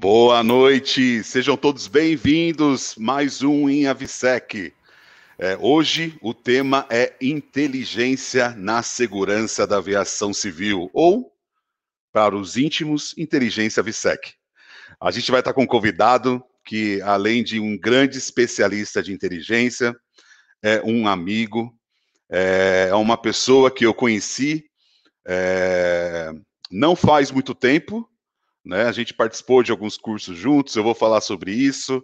Boa noite, sejam todos bem-vindos. Mais um em Avisec. É, hoje o tema é inteligência na segurança da aviação civil, ou, para os íntimos, inteligência Avisec. A gente vai estar com um convidado que, além de um grande especialista de inteligência, é um amigo, é uma pessoa que eu conheci é, não faz muito tempo, né? A gente participou de alguns cursos juntos, eu vou falar sobre isso.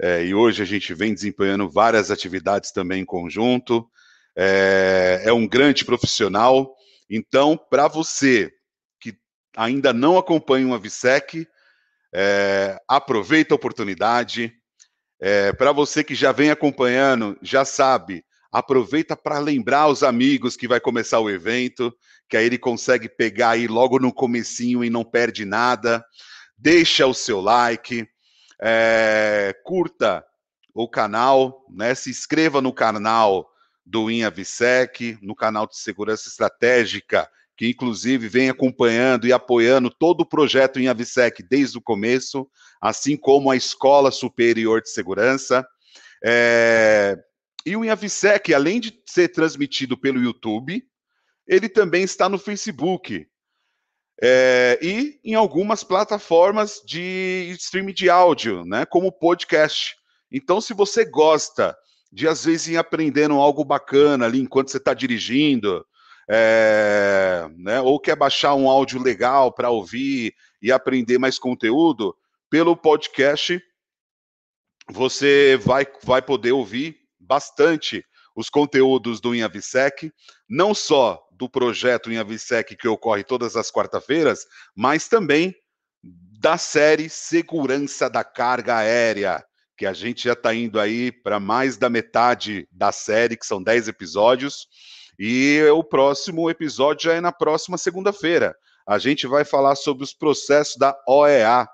É, e hoje a gente vem desempenhando várias atividades também em conjunto. É, é um grande profissional. Então, para você que ainda não acompanha uma VSEC, é, aproveita a oportunidade. É, para você que já vem acompanhando, já sabe, aproveita para lembrar os amigos que vai começar o evento que aí ele consegue pegar aí logo no comecinho e não perde nada. Deixa o seu like, é, curta o canal, né? Se inscreva no canal do INAVSEC, no canal de segurança estratégica, que inclusive vem acompanhando e apoiando todo o projeto INAVSEC desde o começo, assim como a Escola Superior de Segurança. É, e o INAVSEC, além de ser transmitido pelo YouTube, ele também está no Facebook. É, e em algumas plataformas de streaming de áudio, né, como podcast. Então, se você gosta de, às vezes, ir aprendendo algo bacana ali enquanto você está dirigindo, é, né, ou quer baixar um áudio legal para ouvir e aprender mais conteúdo, pelo podcast você vai, vai poder ouvir bastante os conteúdos do InhaVisec, não só do projeto InhaVisec que ocorre todas as quarta-feiras, mas também da série Segurança da Carga Aérea, que a gente já está indo aí para mais da metade da série, que são 10 episódios, e o próximo episódio já é na próxima segunda-feira. A gente vai falar sobre os processos da OEA,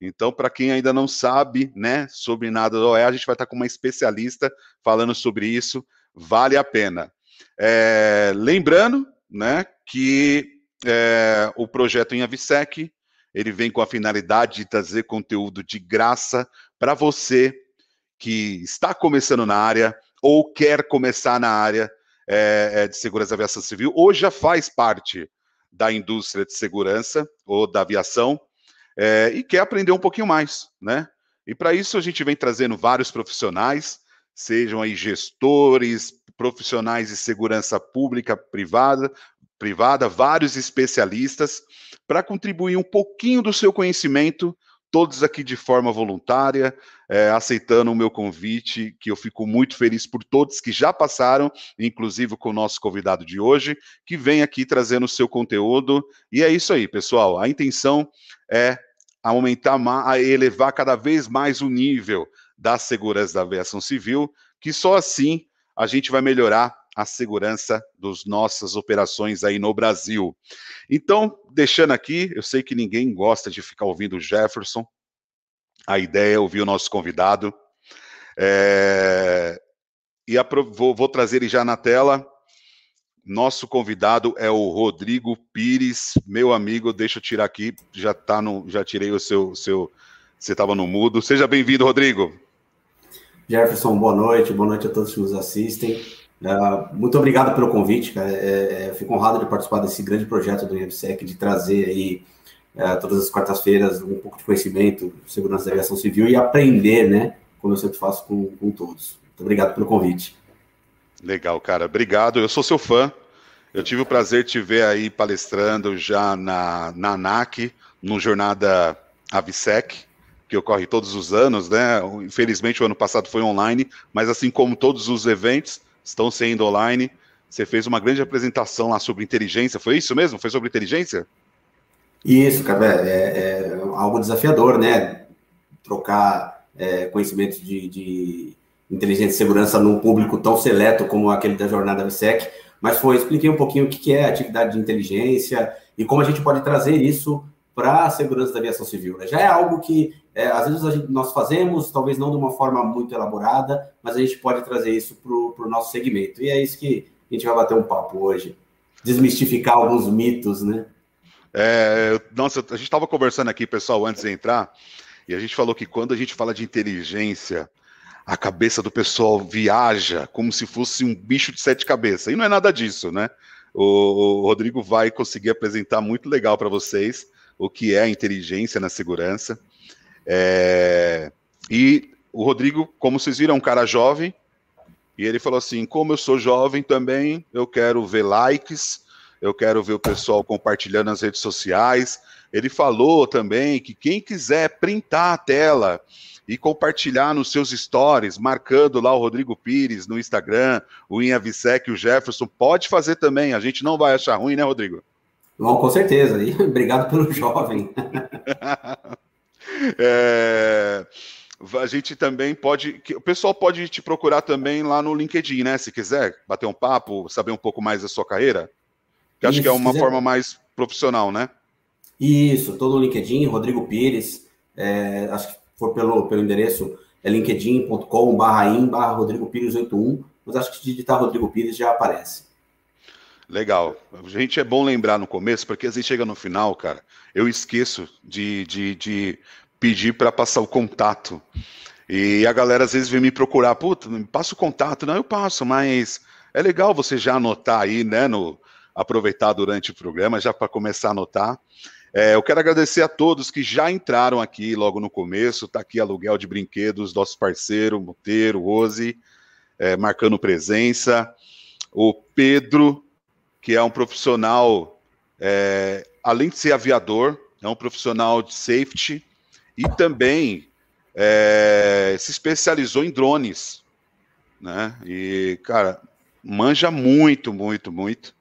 então, para quem ainda não sabe, né, sobre nada da OEA, a gente vai estar com uma especialista falando sobre isso vale a pena. É, lembrando né, que é, o projeto em Avisec ele vem com a finalidade de trazer conteúdo de graça para você que está começando na área ou quer começar na área é, é de segurança da aviação civil, ou já faz parte da indústria de segurança ou da aviação é, e quer aprender um pouquinho mais, né? E para isso a gente vem trazendo vários profissionais sejam aí gestores, profissionais de segurança pública, privada, privada, vários especialistas, para contribuir um pouquinho do seu conhecimento, todos aqui de forma voluntária, é, aceitando o meu convite, que eu fico muito feliz por todos que já passaram, inclusive com o nosso convidado de hoje, que vem aqui trazendo o seu conteúdo. E é isso aí, pessoal. A intenção é aumentar, elevar cada vez mais o nível da segurança da aviação civil, que só assim a gente vai melhorar a segurança das nossas operações aí no Brasil. Então, deixando aqui, eu sei que ninguém gosta de ficar ouvindo o Jefferson, a ideia é ouvir o nosso convidado. É... E vou, vou trazer ele já na tela. Nosso convidado é o Rodrigo Pires, meu amigo. Deixa eu tirar aqui, já tá no, já tirei o seu, seu você estava no mudo. Seja bem-vindo, Rodrigo. Jefferson, boa noite, boa noite a todos que nos assistem. Uh, muito obrigado pelo convite, cara. É, é, fico honrado de participar desse grande projeto do IFSEC, de trazer aí uh, todas as quartas-feiras um pouco de conhecimento, segurança da aviação civil e aprender, né? Como eu sempre faço com, com todos. Muito obrigado pelo convite. Legal, cara. Obrigado. Eu sou seu fã. Eu tive o prazer de te ver aí palestrando já na, na ANAC, no Jornada Avisec que ocorre todos os anos, né? Infelizmente o ano passado foi online, mas assim como todos os eventos estão sendo online, você fez uma grande apresentação lá sobre inteligência, foi isso mesmo? Foi sobre inteligência? Isso, cara, é, é, é algo desafiador, né? Trocar é, conhecimentos de, de, inteligência e segurança num público tão seleto como aquele da jornada VSEC, mas foi, expliquei um pouquinho o que é atividade de inteligência e como a gente pode trazer isso para a segurança da aviação civil. Né? Já é algo que é, às vezes gente, nós fazemos, talvez não de uma forma muito elaborada, mas a gente pode trazer isso para o nosso segmento. E é isso que a gente vai bater um papo hoje. Desmistificar alguns mitos, né? É, nossa, a gente estava conversando aqui, pessoal, antes de entrar, e a gente falou que quando a gente fala de inteligência, a cabeça do pessoal viaja como se fosse um bicho de sete cabeças. E não é nada disso, né? O, o Rodrigo vai conseguir apresentar muito legal para vocês o que é a inteligência na segurança. É, e o Rodrigo, como vocês viram, é um cara jovem, e ele falou assim: como eu sou jovem também, eu quero ver likes, eu quero ver o pessoal compartilhando nas redes sociais. Ele falou também que quem quiser printar a tela e compartilhar nos seus stories, marcando lá o Rodrigo Pires no Instagram, o Inha Visek, o Jefferson, pode fazer também. A gente não vai achar ruim, né, Rodrigo? Bom, com certeza. E obrigado pelo jovem. é, a gente também pode. O pessoal pode te procurar também lá no LinkedIn, né? Se quiser bater um papo, saber um pouco mais da sua carreira. Que acho que é uma quiser... forma mais profissional, né? Isso, estou no LinkedIn, Rodrigo Pires. É, acho que for pelo, pelo endereço é linkedin.com.br barra Rodrigo Pires 81, mas acho que se digitar Rodrigo Pires já aparece. Legal. A gente é bom lembrar no começo, porque às vezes chega no final, cara, eu esqueço de, de, de pedir para passar o contato. E a galera às vezes vem me procurar, puta, passa o contato. Não, eu passo, mas é legal você já anotar aí, né, no, aproveitar durante o programa, já para começar a anotar. É, eu quero agradecer a todos que já entraram aqui logo no começo. Está aqui aluguel de brinquedos, nosso parceiro, Monteiro, Rose, é, marcando presença. O Pedro, que é um profissional, é, além de ser aviador, é um profissional de safety e também é, se especializou em drones. Né? E, cara, manja muito, muito, muito.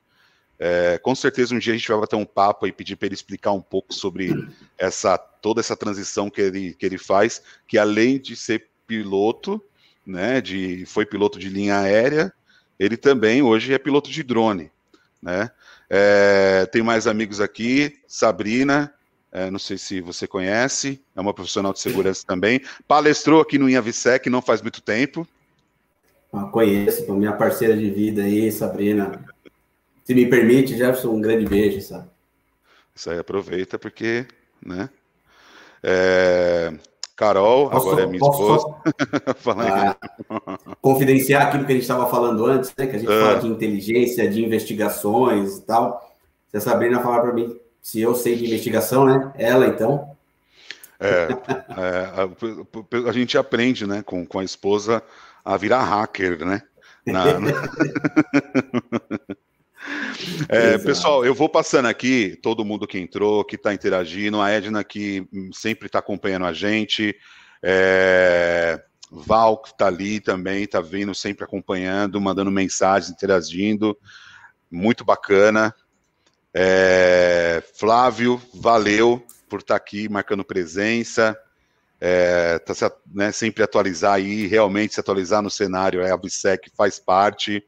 É, com certeza um dia a gente vai bater um papo e pedir para ele explicar um pouco sobre essa toda essa transição que ele, que ele faz, que além de ser piloto, né, de foi piloto de linha aérea, ele também hoje é piloto de drone, né? É, tem mais amigos aqui, Sabrina, é, não sei se você conhece, é uma profissional de segurança também, palestrou aqui no Inhavisec não faz muito tempo. Ah, conheço, minha parceira de vida aí, Sabrina, se me permite, Jefferson, um grande beijo, sabe? Isso aí aproveita porque, né? É... Carol, posso, agora é minha esposa. ah, confidenciar aquilo que a gente estava falando antes, né? Que a gente é. fala de inteligência, de investigações e tal. Se a Sabrina falar para mim se eu sei de investigação, né? Ela, então. É, é a, a, gente aprende, né, com, com a esposa a virar hacker, né? Na, na... É, pessoal, eu vou passando aqui, todo mundo que entrou, que está interagindo, a Edna que sempre está acompanhando a gente, é, Val que está ali também, está vindo sempre acompanhando, mandando mensagens, interagindo, muito bacana. É, Flávio, valeu por estar tá aqui marcando presença, é, tá, né, sempre atualizar aí, realmente se atualizar no cenário, é, a Bissec faz parte.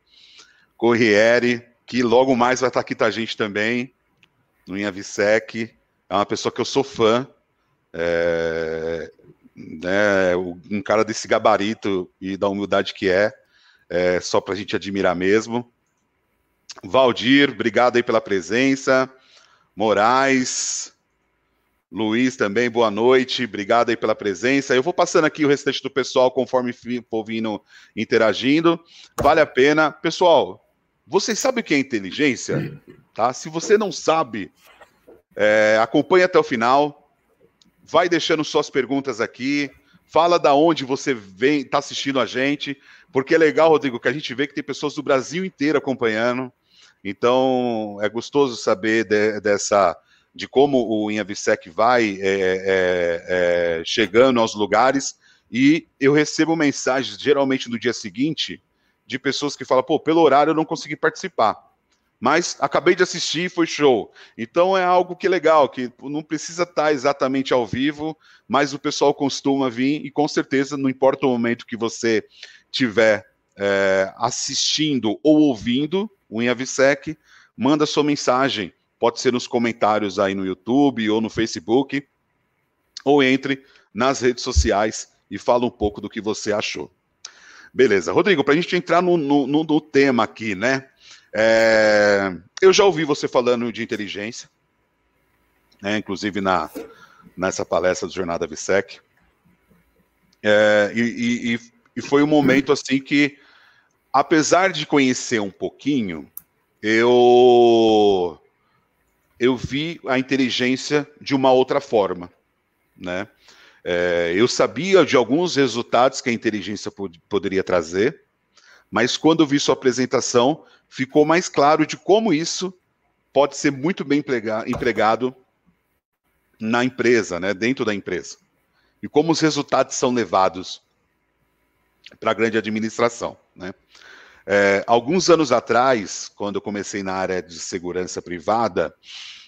Corriere, que logo mais vai estar aqui com a gente também, no Inhavisec. É uma pessoa que eu sou fã. É, né, um cara desse gabarito e da humildade que é, é só para a gente admirar mesmo. Valdir, obrigado aí pela presença. Moraes, Luiz também, boa noite, obrigado aí pela presença. Eu vou passando aqui o restante do pessoal conforme o povo indo interagindo. Vale a pena. Pessoal, vocês sabem o que é inteligência? Tá? Se você não sabe, é, acompanhe até o final. Vai deixando suas perguntas aqui. Fala da onde você vem, está assistindo a gente, porque é legal, Rodrigo, que a gente vê que tem pessoas do Brasil inteiro acompanhando. Então é gostoso saber de, dessa de como o Inhavisec vai é, é, é, chegando aos lugares. E eu recebo mensagens geralmente no dia seguinte de pessoas que falam, pô, pelo horário eu não consegui participar. Mas acabei de assistir, foi show. Então é algo que é legal, que não precisa estar exatamente ao vivo, mas o pessoal costuma vir e com certeza, não importa o momento que você tiver é, assistindo ou ouvindo o Inhavisec, manda sua mensagem. Pode ser nos comentários aí no YouTube ou no Facebook, ou entre nas redes sociais e fala um pouco do que você achou. Beleza. Rodrigo, para a gente entrar no, no, no, tema aqui, né? É, eu já ouvi você falando de inteligência, né, inclusive na, nessa palestra do Jornada VSEC. É, e, e, e foi um momento assim que, apesar de conhecer um pouquinho, eu eu vi a inteligência de uma outra forma, né? É, eu sabia de alguns resultados que a inteligência pod poderia trazer, mas quando vi sua apresentação, ficou mais claro de como isso pode ser muito bem empregado na empresa, né, dentro da empresa, e como os resultados são levados para a grande administração. Né? É, alguns anos atrás, quando eu comecei na área de segurança privada,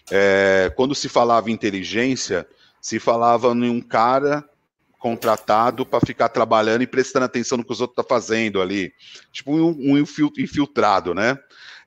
é, quando se falava inteligência, se falava em um cara contratado para ficar trabalhando e prestando atenção no que os outros estão tá fazendo ali, tipo um, um infiltrado, né?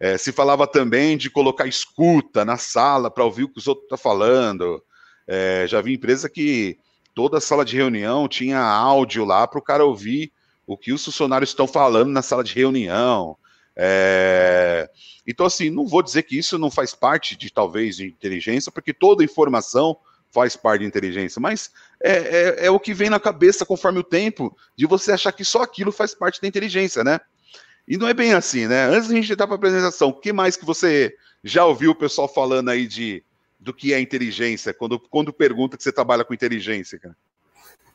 É, se falava também de colocar escuta na sala para ouvir o que os outros estão tá falando. É, já vi empresa que toda sala de reunião tinha áudio lá para o cara ouvir o que os funcionários estão falando na sala de reunião. É... Então, assim, não vou dizer que isso não faz parte de talvez de inteligência, porque toda informação faz parte de inteligência, mas é, é, é, o que vem na cabeça conforme o tempo de você achar que só aquilo faz parte da inteligência, né? E não é bem assim, né? Antes da gente entrar para a apresentação, o que mais que você já ouviu o pessoal falando aí de do que é inteligência, quando, quando pergunta que você trabalha com inteligência, cara?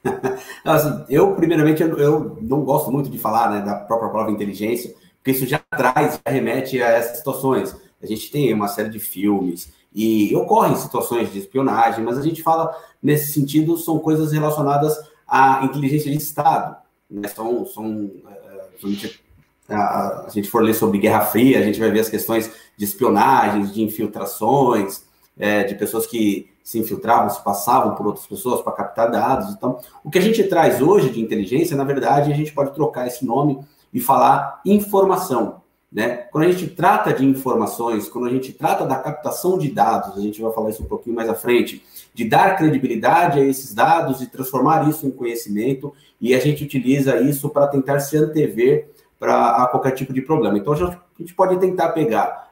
assim, eu, primeiramente, eu, eu, não gosto muito de falar né, da própria palavra inteligência, porque isso já traz, já remete a essas situações. A gente tem uma série de filmes e ocorrem situações de espionagem, mas a gente fala nesse sentido são coisas relacionadas à inteligência de Estado. Né? São, são é, a, a gente for ler sobre Guerra Fria, a gente vai ver as questões de espionagens, de infiltrações, é, de pessoas que se infiltravam, se passavam por outras pessoas para captar dados. Então, o que a gente traz hoje de inteligência, na verdade, a gente pode trocar esse nome e falar informação. Né? Quando a gente trata de informações, quando a gente trata da captação de dados, a gente vai falar isso um pouquinho mais à frente, de dar credibilidade a esses dados e transformar isso em conhecimento, e a gente utiliza isso para tentar se antever para qualquer tipo de problema. Então, a gente pode tentar pegar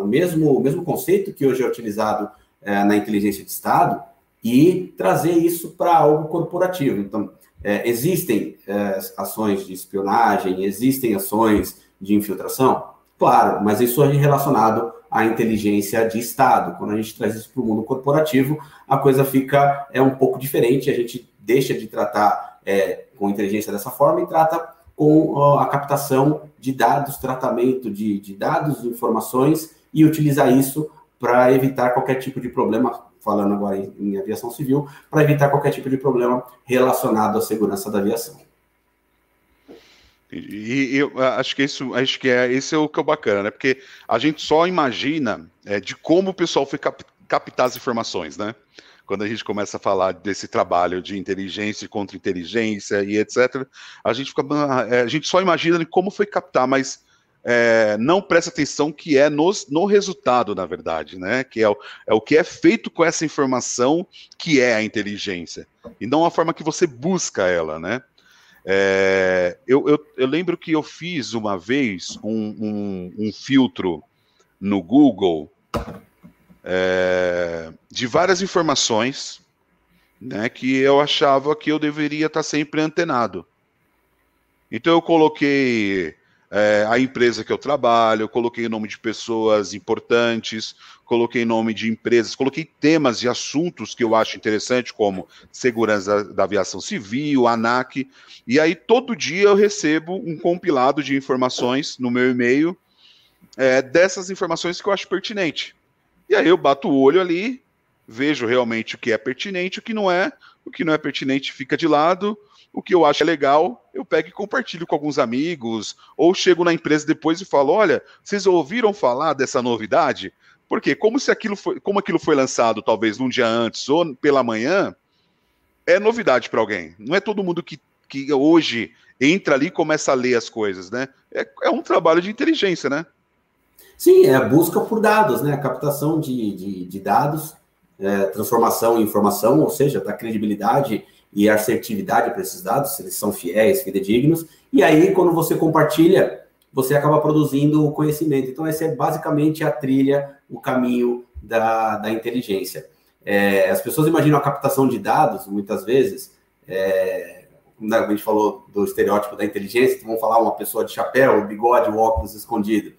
o, mesmo, o mesmo conceito que hoje é utilizado é, na inteligência de Estado e trazer isso para algo corporativo. Então, é, existem é, ações de espionagem, existem ações de infiltração? Claro, mas isso é relacionado à inteligência de Estado. Quando a gente traz isso para o mundo corporativo, a coisa fica é um pouco diferente, a gente deixa de tratar é, com inteligência dessa forma e trata com ó, a captação de dados, tratamento de, de dados, informações e utilizar isso para evitar qualquer tipo de problema, falando agora em, em aviação civil, para evitar qualquer tipo de problema relacionado à segurança da aviação. E, e eu acho que isso, acho que é esse é o que é bacana, né? Porque a gente só imagina é, de como o pessoal foi cap, captar as informações, né? Quando a gente começa a falar desse trabalho de inteligência contra inteligência e etc, a gente fica, é, a gente só imagina como foi captar, mas é, não presta atenção que é nos, no resultado, na verdade, né? Que é o, é o que é feito com essa informação que é a inteligência, e não a forma que você busca ela, né? É, eu, eu, eu, lembro que eu fiz uma vez um, um, um filtro no Google é, de várias informações né, que eu achava que eu deveria estar sempre antenado. Então eu coloquei é, a empresa que eu trabalho, eu coloquei o nome de pessoas importantes, coloquei nome de empresas, coloquei temas e assuntos que eu acho interessante, como segurança da, aviação civil, ANAC, e aí todo dia eu recebo um compilado de informações no meu e-mail é, dessas informações que eu acho pertinente. E aí eu bato o olho ali, vejo realmente o que é pertinente, o que não é, o que não é pertinente fica de lado, o que eu acho legal, eu pego e compartilho com alguns amigos, ou chego na empresa depois e falo: olha, vocês ouviram falar dessa novidade? Porque como se aquilo foi, como aquilo foi lançado talvez num dia antes ou pela manhã, é novidade para alguém. Não é todo mundo que, que hoje entra ali e começa a ler as coisas, né? É, é um trabalho de inteligência, né? Sim, é a busca por dados, né? A captação de, de, de dados, é, transformação em informação, ou seja, da credibilidade e assertividade para esses dados, se eles são fiéis, fidedignos, e aí quando você compartilha, você acaba produzindo conhecimento. Então, essa é basicamente a trilha, o caminho da, da inteligência. É, as pessoas imaginam a captação de dados, muitas vezes, é, como a gente falou do estereótipo da inteligência, então vamos falar uma pessoa de chapéu, bigode, óculos escondido.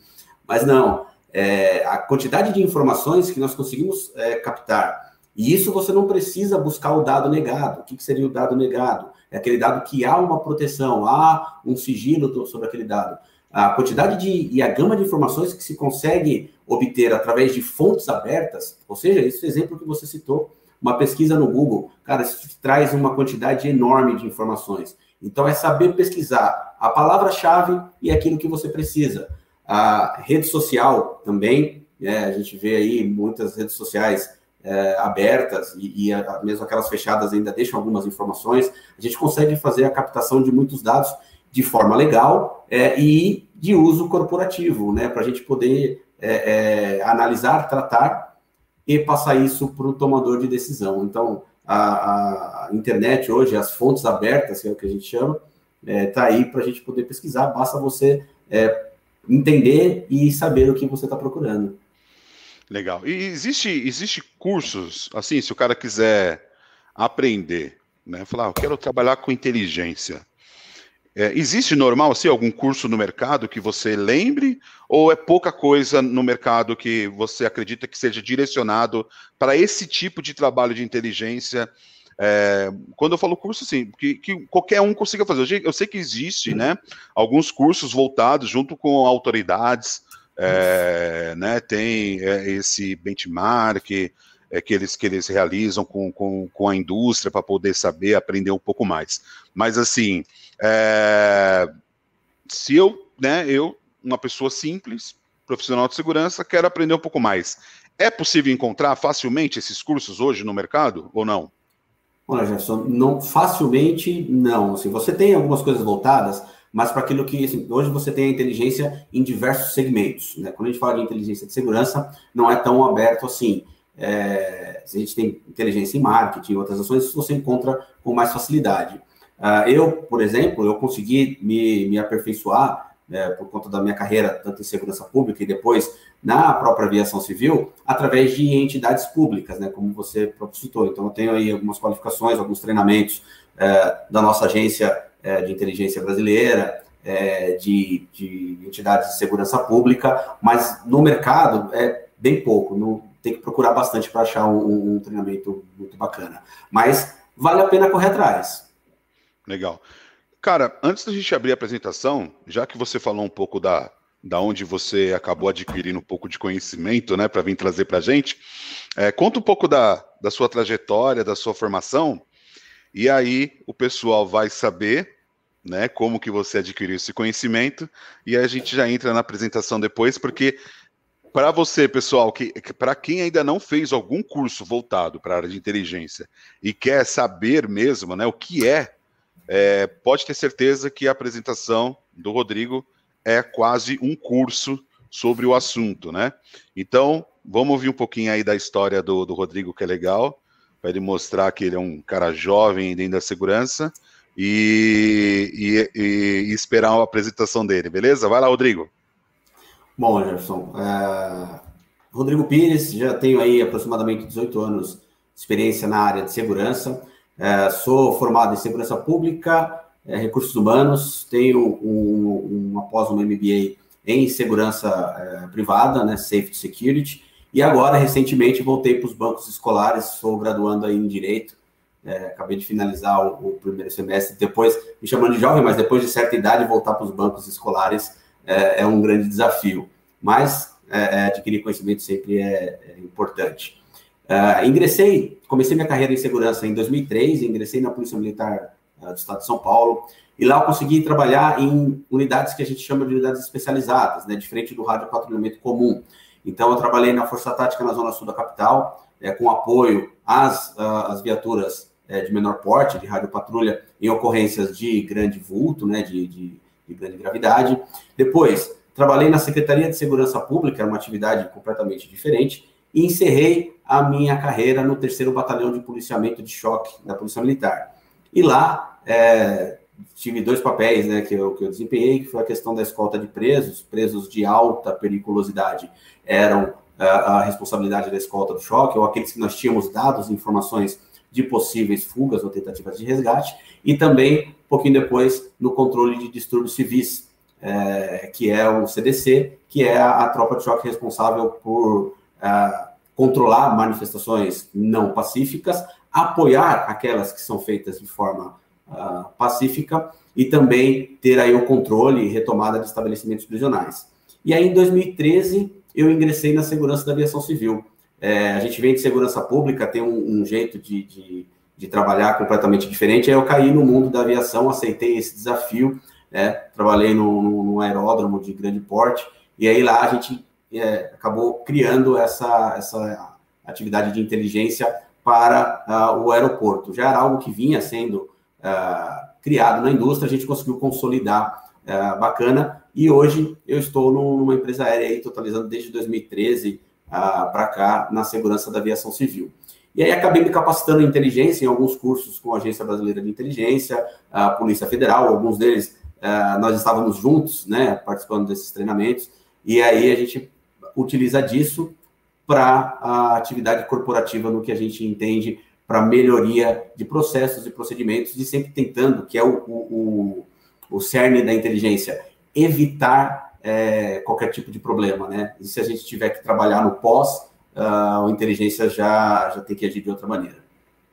Mas não, é, a quantidade de informações que nós conseguimos é, captar. E isso você não precisa buscar o dado negado. O que, que seria o dado negado? É aquele dado que há uma proteção, há um sigilo sobre aquele dado. A quantidade de, e a gama de informações que se consegue obter através de fontes abertas, ou seja, esse exemplo que você citou, uma pesquisa no Google, cara, isso traz uma quantidade enorme de informações. Então, é saber pesquisar a palavra-chave e aquilo que você precisa. A rede social também, né, a gente vê aí muitas redes sociais é, abertas e, e a, mesmo aquelas fechadas ainda deixam algumas informações. A gente consegue fazer a captação de muitos dados de forma legal é, e de uso corporativo, né, para a gente poder é, é, analisar, tratar e passar isso para o tomador de decisão. Então, a, a, internet hoje, as fontes abertas, que é o que a gente chama, está é, aí para a gente poder pesquisar. Basta você é, entender e saber o que você está procurando. Legal. E existe, existe cursos, assim, se o cara quiser aprender, né? Falar, ah, eu quero trabalhar com inteligência. É, existe normal, assim, algum curso no mercado que você lembre? Ou é pouca coisa no mercado que você acredita que seja direcionado para esse tipo de trabalho de inteligência é, quando eu falo curso, assim, que, que, qualquer um consiga fazer. Eu sei que existe, né, alguns cursos voltados junto com autoridades, é, né, tem é, esse benchmark é, que, eles, que eles realizam com, com, com a indústria para poder saber, aprender um pouco mais. Mas, assim, é, se eu, né, eu, uma pessoa simples, profissional de segurança, quero aprender um pouco mais, é possível encontrar facilmente esses cursos hoje no mercado ou não? Olha, Jefferson, não, facilmente não. Assim, você tem algumas coisas voltadas, mas para aquilo que assim, hoje você tem a inteligência em diversos segmentos. Né? Quando a gente fala de inteligência de segurança, não é tão aberto assim. É, a gente tem inteligência em marketing, outras ações, você encontra com mais facilidade. Uh, eu, por exemplo, eu consegui me, me aperfeiçoar é, por conta da minha carreira, tanto em segurança pública e depois na própria aviação civil, através de entidades públicas, né, como você citou. Então, eu tenho aí algumas qualificações, alguns treinamentos é, da nossa agência é, de inteligência brasileira, é, de, de, entidades de segurança pública, mas no mercado é bem pouco, no, tem que procurar bastante para achar um, um treinamento muito bacana. Mas vale a pena correr atrás. Legal. Cara, antes da gente abrir a apresentação, já que você falou um pouco da, da onde você acabou adquirindo um pouco de conhecimento, né, para vir trazer para a gente, é, conta um pouco da, da sua trajetória, da sua formação, e aí o pessoal vai saber, né, como que você adquiriu esse conhecimento, e a gente já entra na apresentação depois, porque para você, pessoal, que, para quem ainda não fez algum curso voltado para a área de inteligência e quer saber mesmo, né, o que é é, pode ter certeza que a apresentação do Rodrigo é quase um curso sobre o assunto, né? Então, vamos ouvir um pouquinho aí da história do, do Rodrigo, que é legal, para ele mostrar que ele é um cara jovem dentro da segurança e, e, e, esperar a apresentação dele, beleza? Vai lá, Rodrigo. Bom, Jefferson, é... Rodrigo Pires, já tenho aí aproximadamente 18 anos de experiência na área de segurança. É, sou formado em segurança pública, é, recursos humanos, tenho um, um, após um MBA em segurança é, privada, né, Safety Security, e agora, recentemente, voltei para os bancos escolares, sou graduando em Direito, é, acabei de finalizar o, o, primeiro semestre, depois, me chamando de jovem, mas depois de certa idade, voltar para os bancos escolares é, é, um grande desafio, mas é, adquirir conhecimento sempre é importante. Uh, ingressei, comecei minha carreira em segurança em 2003, ingressei na Polícia Militar do Estado de São Paulo, e lá eu consegui trabalhar em unidades que a gente chama de unidades especializadas, né, diferente do rádio patrulhamento comum. Então, eu trabalhei na Força Tática na Zona Sul da capital, é, com apoio às, às viaturas é, de menor porte, de rádio patrulha, em ocorrências de grande vulto, né, de, de, de grande gravidade. Depois, trabalhei na Secretaria de Segurança Pública, era uma atividade completamente diferente, e encerrei a minha carreira no terceiro batalhão de policiamento de choque da Polícia Militar. E lá é, tive dois papéis né, que, eu, que eu desempenhei, que foi a questão da escolta de presos, presos de alta periculosidade eram a responsabilidade da escolta do choque, ou aqueles que nós tínhamos dados informações de possíveis fugas ou tentativas de resgate, e também, um pouquinho depois, no controle de distúrbios civis, é, que é o CDC, que é a, a, tropa de choque responsável por é, controlar manifestações não pacíficas, apoiar aquelas que são feitas de forma pacífica e também ter aí o controle e retomada de estabelecimentos prisionais. E aí, em 2013, eu ingressei na segurança da aviação civil. É, a gente vem de segurança pública, tem um, um jeito de, de, de, trabalhar completamente diferente. Aí eu caí no mundo da aviação, aceitei esse desafio, né? trabalhei no, aeródromo de grande porte, e aí lá a gente é, acabou criando essa, essa atividade de inteligência para uh, o aeroporto. Já era algo que vinha sendo uh, criado na indústria, a gente conseguiu consolidar uh, bacana, e hoje eu estou numa empresa aérea aí, totalizando desde 2013 para cá na segurança da aviação civil. E aí acabei me capacitando em inteligência, em alguns cursos com a Agência Brasileira de Inteligência, a Polícia Federal, alguns deles nós estávamos juntos, né, participando desses treinamentos, e aí a gente utiliza disso para a atividade corporativa no que a gente entende para melhoria de processos e procedimentos e sempre tentando, que é o, o, o cerne da inteligência, evitar é, qualquer tipo de problema, né? E se a gente tiver que trabalhar no pós, a inteligência já, já tem que agir de outra maneira.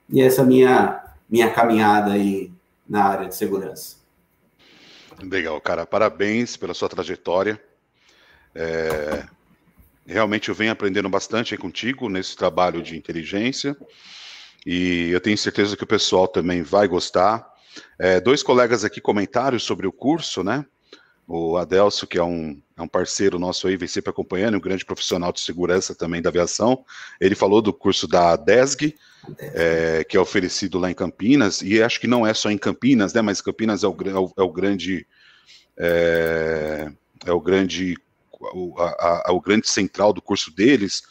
E essa é a minha, minha caminhada aí na área de segurança. Legal, cara. Parabéns pela sua trajetória. É, Realmente eu venho aprendendo bastante contigo nesse trabalho de inteligência e eu tenho certeza que o pessoal também vai gostar. É, dois colegas aqui comentaram sobre o curso, né? O Adelso, que é um, é um parceiro nosso aí, vem sempre acompanhando, um grande profissional de segurança também da aviação. Ele falou do curso da DESG, é, que é oferecido lá em Campinas, e acho que não é só em Campinas, né? Mas Campinas é o, é é o grande. É, é o grande o, a, a, o grande central do curso deles,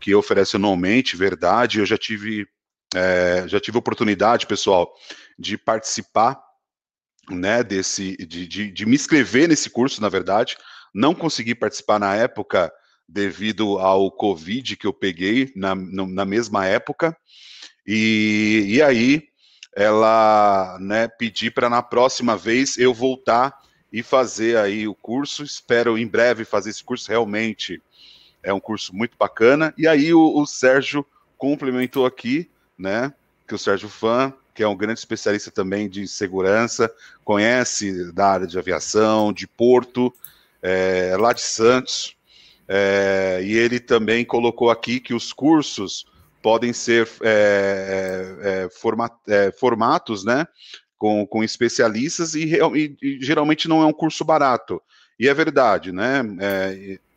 que oferece anualmente, verdade, eu já tive, é, já tive oportunidade, pessoal, de participar, né, desse, de, de, de me inscrever nesse curso, na verdade, não consegui participar na época devido ao Covid que eu peguei na, na mesma época, e, e aí ela né, pedir para na próxima vez eu voltar e fazer aí o curso. Espero em breve fazer esse curso realmente. É um curso muito bacana. E aí o, o Sérgio complementou aqui, né? Que o Sérgio Fã, que é um grande especialista também de segurança, conhece da área de aviação, de Porto, é, lá de Santos. É, e ele também colocou aqui que os cursos podem ser é, é, é é, formatos, né? com, com especialistas e, e, e, geralmente não é um curso barato. E é verdade, né?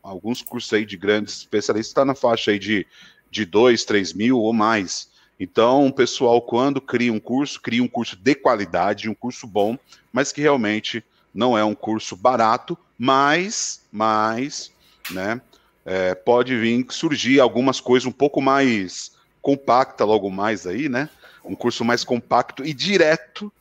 Alguns cursos aí de grandes especialistas estão tá na faixa aí de, de 2, 3 mil ou mais. Então, o pessoal, quando cria um curso, cria um curso de qualidade, um curso bom, mas que realmente não é um curso barato, mas, mas, né, é, pode vir surgir algumas coisas um pouco mais compacta logo mais aí, né? Um curso mais compacto e direto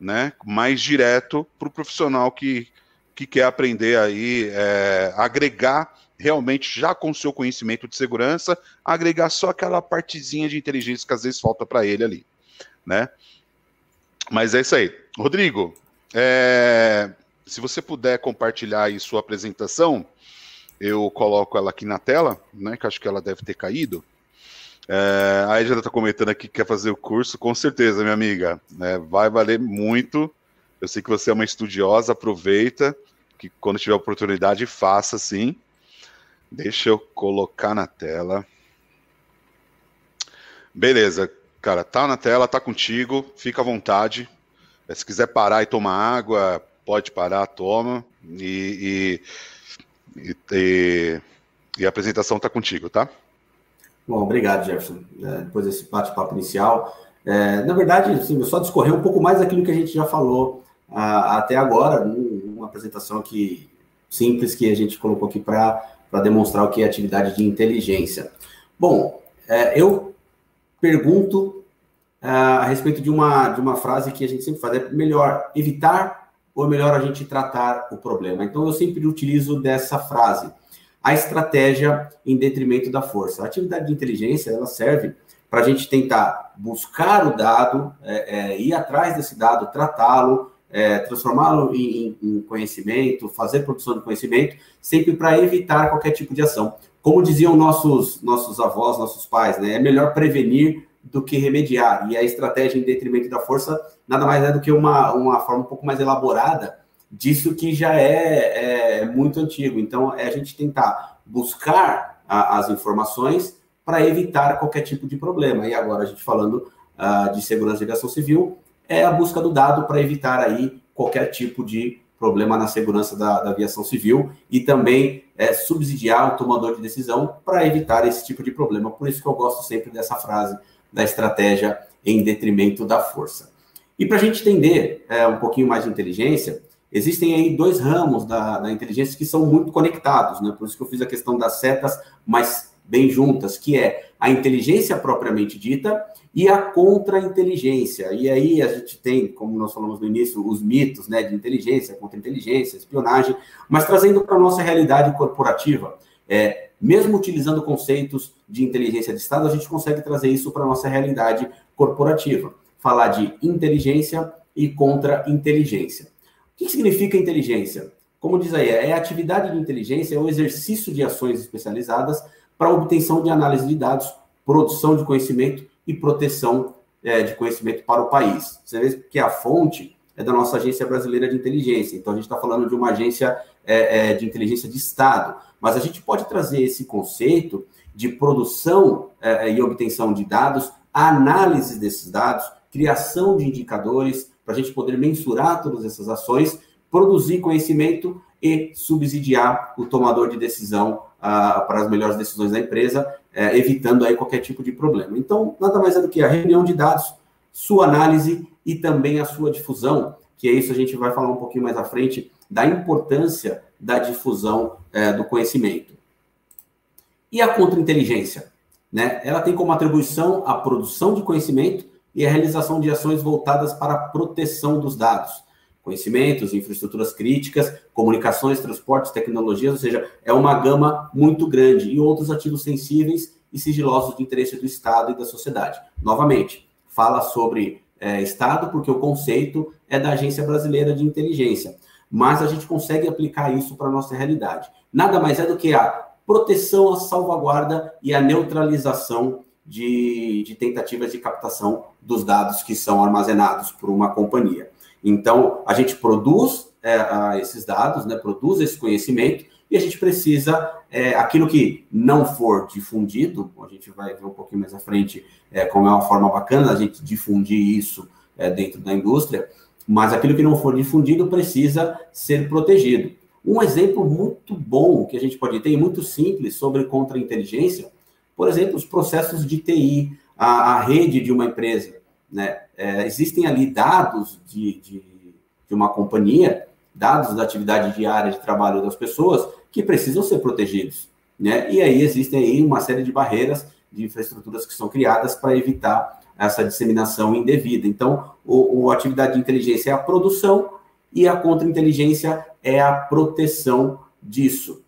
né, mais direto para o profissional que, que quer aprender aí, é, agregar realmente já com seu conhecimento de segurança, agregar só aquela partezinha de inteligência que às vezes falta para ele ali, né? Mas é isso aí. Rodrigo, é, se você puder compartilhar aí sua apresentação, eu coloco ela aqui na tela, né? Que acho que ela deve ter caído. É, a Edna está comentando aqui que quer fazer o curso, com certeza, minha amiga. É, vai valer muito. Eu sei que você é uma estudiosa, aproveita, que quando tiver oportunidade, faça sim. Deixa eu colocar na tela. Beleza, cara, tá na tela, tá contigo, fica à vontade. É, se quiser parar e tomar água, pode parar, toma. E, e, e, e a apresentação tá contigo, tá? Bom, obrigado, Jefferson. É, depois desse bate-papo inicial. É, na verdade, assim, só discorrer um pouco mais daquilo que a gente já falou ah, até agora, uma apresentação que simples que a gente colocou aqui para demonstrar o que é atividade de inteligência. Bom, é, eu pergunto ah, a respeito de uma, de uma frase que a gente sempre faz: é melhor evitar ou é melhor a gente tratar o problema? Então, eu sempre utilizo dessa frase. a estratégia em detrimento da força. A atividade de inteligência ela serve para a gente tentar buscar o dado, é, é, ir atrás desse dado, tratá-lo, é, transformá-lo em, em, conhecimento, fazer produção de conhecimento, sempre para evitar qualquer tipo de ação. Como diziam nossos, nossos avós, nossos pais, né? É melhor prevenir do que remediar. E a estratégia em detrimento da força nada mais é do que uma, uma forma um pouco mais elaborada disso que já é, é muito antigo. Então, é a gente tentar buscar a, as informações para evitar qualquer tipo de problema. E agora, a gente falando uh, de segurança de aviação civil, é a busca do dado para evitar aí qualquer tipo de problema na segurança da, da aviação civil e também é, subsidiar o tomador de decisão para evitar esse tipo de problema. Por isso que eu gosto sempre dessa frase da estratégia em detrimento da força. E para a gente entender é, um pouquinho mais de inteligência, existem aí dois ramos da, da inteligência que são muito conectados, né? Por isso que eu fiz a questão das setas, mas bem juntas, que é a inteligência propriamente dita e a contra-inteligência. E aí a gente tem, como nós falamos no início, os mitos né, de inteligência, contra-inteligência, espionagem, mas trazendo para a nossa realidade corporativa. É, mesmo utilizando conceitos de inteligência de Estado, a gente consegue trazer isso para a nossa realidade corporativa. Falar de inteligência e contra-inteligência. O que significa inteligência? Como diz aí, é a atividade de inteligência, é o exercício de ações especializadas para obtenção de análise de dados, produção de conhecimento e proteção é, de conhecimento para o país. Você vê que a fonte é da nossa Agência Brasileira de Inteligência, então a gente está falando de uma agência é, é, de inteligência de Estado, mas a gente pode trazer esse conceito de produção é, e obtenção de dados, análise desses dados, criação de indicadores, para a gente poder mensurar todas essas ações, produzir conhecimento e subsidiar o tomador de decisão para as melhores decisões da empresa, uh, evitando aí qualquer tipo de problema. Então, nada mais é do que a reunião de dados, sua análise e também a sua difusão, que é isso a gente vai falar um pouquinho mais à frente, da importância da difusão uh, do conhecimento. E a contra-inteligência? Né? Ela tem como atribuição a produção de conhecimento e a realização de ações voltadas para a proteção dos dados conhecimentos, infraestruturas críticas, comunicações, transportes, tecnologias, ou seja, é uma gama muito grande, e outros ativos sensíveis e sigilosos de interesse do Estado e da sociedade. Novamente, fala sobre é, Estado, porque o conceito é da Agência Brasileira de Inteligência, mas a gente consegue aplicar isso para a nossa realidade. Nada mais é do que a proteção, a salvaguarda e a neutralização de, de tentativas de captação dos dados que são armazenados por uma companhia. Então, a gente produz é, esses dados, né, produz esse conhecimento, e a gente precisa, é, aquilo que não for difundido, a gente vai ver um pouquinho mais à frente é, como é uma forma bacana a gente difundir isso é, dentro da indústria, mas aquilo que não for difundido precisa ser protegido. Um exemplo muito bom que a gente pode ter, muito simples, sobre contra-inteligência, por exemplo, os processos de TI, a, a rede de uma empresa. Né? É, existem ali dados de, de, de, uma companhia, dados da atividade diária de trabalho das pessoas que precisam ser protegidos. Né? E aí existem aí uma série de barreiras de infraestruturas que são criadas para evitar essa disseminação indevida. Então, o, o, atividade de inteligência é a produção e a contra-inteligência é a proteção disso.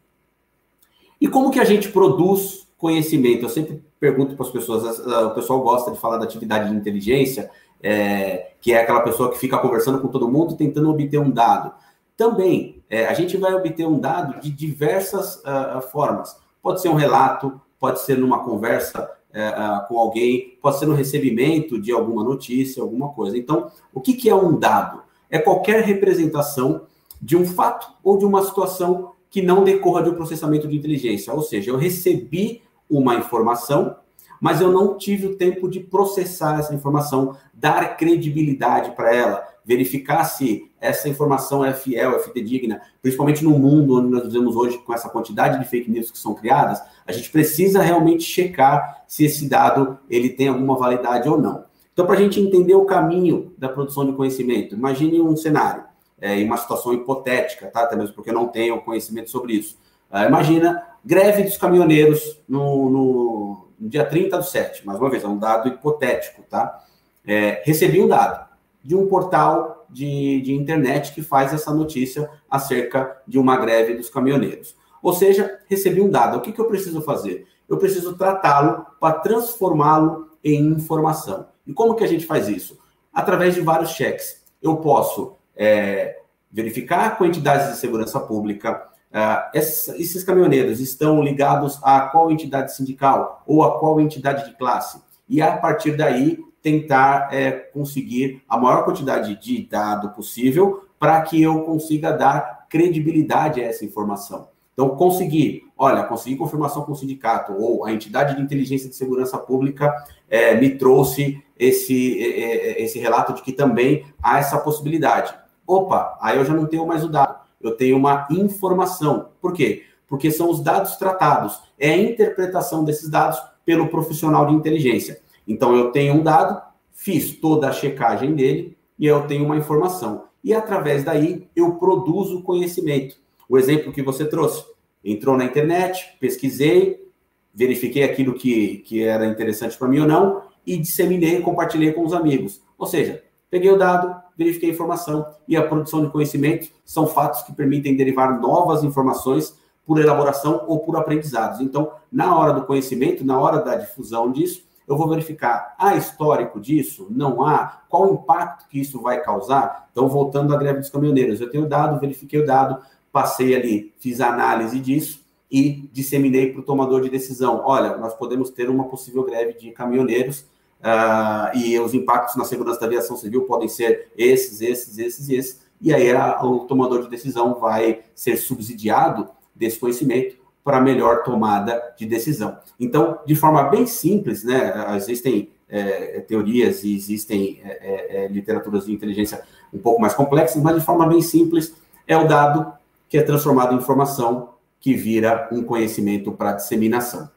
E como que a gente produz conhecimento? Eu sempre pergunto para as pessoas, o pessoal gosta de falar da atividade de inteligência, é, que é aquela pessoa que fica conversando com todo mundo tentando obter um dado. Também, é, a gente vai obter um dado de diversas uh, formas. Pode ser um relato, pode ser numa conversa uh, com alguém, pode ser no recebimento de alguma notícia, alguma coisa. Então, o que, que é um dado? É qualquer representação de um fato ou de uma situação que não decorra de um processamento de inteligência. Ou seja, eu recebi uma informação, mas eu não tive o tempo de processar essa informação, dar credibilidade para ela, verificar se essa informação é fiel, é fidedigna, principalmente no mundo onde nós vivemos hoje com essa quantidade de fake news que são criadas, a gente precisa realmente checar se esse dado ele tem alguma validade ou não. Então, para a gente entender o caminho da produção de conhecimento, imagine um cenário, é, uma situação hipotética, tá? Até mesmo porque eu não tenho conhecimento sobre isso. Uh, imagina greve dos caminhoneiros no, no, no, dia 30 do 7. Mais uma vez, é um dado hipotético, tá? É, recebi um dado de um portal de, de internet que faz essa notícia acerca de uma greve dos caminhoneiros. Ou seja, recebi um dado. O que, que eu preciso fazer? Eu preciso tratá-lo para transformá-lo em informação. E como que a gente faz isso? Através de vários cheques. Eu posso é, verificar quantidades de segurança pública, Uh, esses, esses, caminhoneiros estão ligados a qual entidade sindical ou a qual entidade de classe. E a partir daí, tentar é, conseguir a maior quantidade de dado possível para que eu consiga dar credibilidade a essa informação. Então, conseguir, olha, conseguir confirmação com o sindicato ou a entidade de inteligência de segurança pública é, me trouxe esse, é, esse relato de que também há essa possibilidade. Opa, aí eu já não tenho mais o dado eu tenho uma informação. Por quê? Porque são os dados tratados, é a interpretação desses dados pelo profissional de inteligência. Então, eu tenho um dado, fiz toda a checagem dele e eu tenho uma informação. E através daí, eu produzo conhecimento. O exemplo que você trouxe, entrou na internet, pesquisei, verifiquei aquilo que, que era interessante para mim ou não e disseminei, compartilhei com os amigos. Ou seja, peguei o dado, verifiquei a informação e a produção de conhecimento são fatos que permitem derivar novas informações por elaboração ou por aprendizados. Então, na hora do conhecimento, na hora da difusão disso, eu vou verificar, há histórico disso? Não há? Qual o impacto que isso vai causar? Então, voltando à greve dos caminhoneiros, eu tenho o dado, verifiquei o dado, passei ali, fiz a análise disso e disseminei para o tomador de decisão. Olha, nós podemos ter uma possível greve de caminhoneiros Uh, e os impactos na segurança da aviação civil podem ser esses, esses, esses e esses, e aí a, o tomador de decisão vai ser subsidiado desse conhecimento para melhor tomada de decisão. Então, de forma bem simples, né, existem é, teorias e existem é, é, é, literaturas de inteligência um pouco mais complexas, mas de forma bem simples, é o dado que é transformado em informação que vira um conhecimento para disseminação.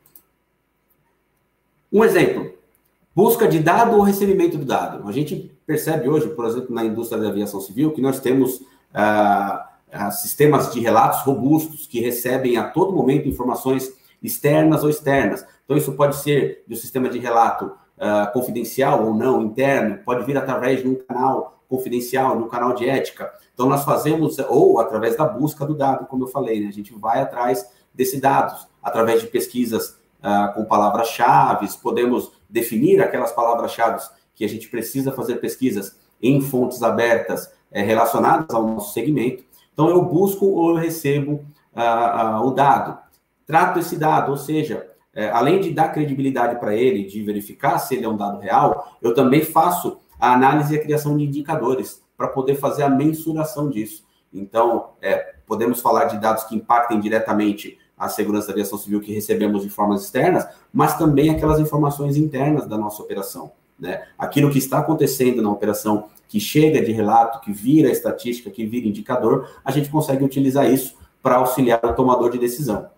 Um exemplo, Busca de dado ou recebimento do dado. A gente percebe hoje, por exemplo, na indústria da aviação civil, que nós temos ah, ah, sistemas de relatos robustos que recebem a todo momento informações externas ou externas. Então, isso pode ser do sistema de relato ah, confidencial ou não, interno, pode vir através de um canal confidencial, no canal de ética. Então, nós fazemos, ou através da busca do dado, como eu falei, né? a gente vai atrás desses dados, através de pesquisas uh, com palavras-chave, podemos definir aquelas palavras-chave que a gente precisa fazer pesquisas em fontes abertas é, relacionadas ao nosso segmento. Então, eu busco ou eu recebo uh, uh, o dado. Trato esse dado, ou seja, é, além de dar credibilidade para ele, de verificar se ele é um dado real, eu também faço a análise e a criação de indicadores para poder fazer a mensuração disso. Então, é, podemos falar de dados que impactem diretamente a segurança da aviação civil que recebemos de formas externas, mas também aquelas informações internas da nossa operação. Né? Aquilo que está acontecendo na operação, que chega de relato, que vira estatística, que vira indicador, a gente consegue utilizar isso para auxiliar o tomador de decisão.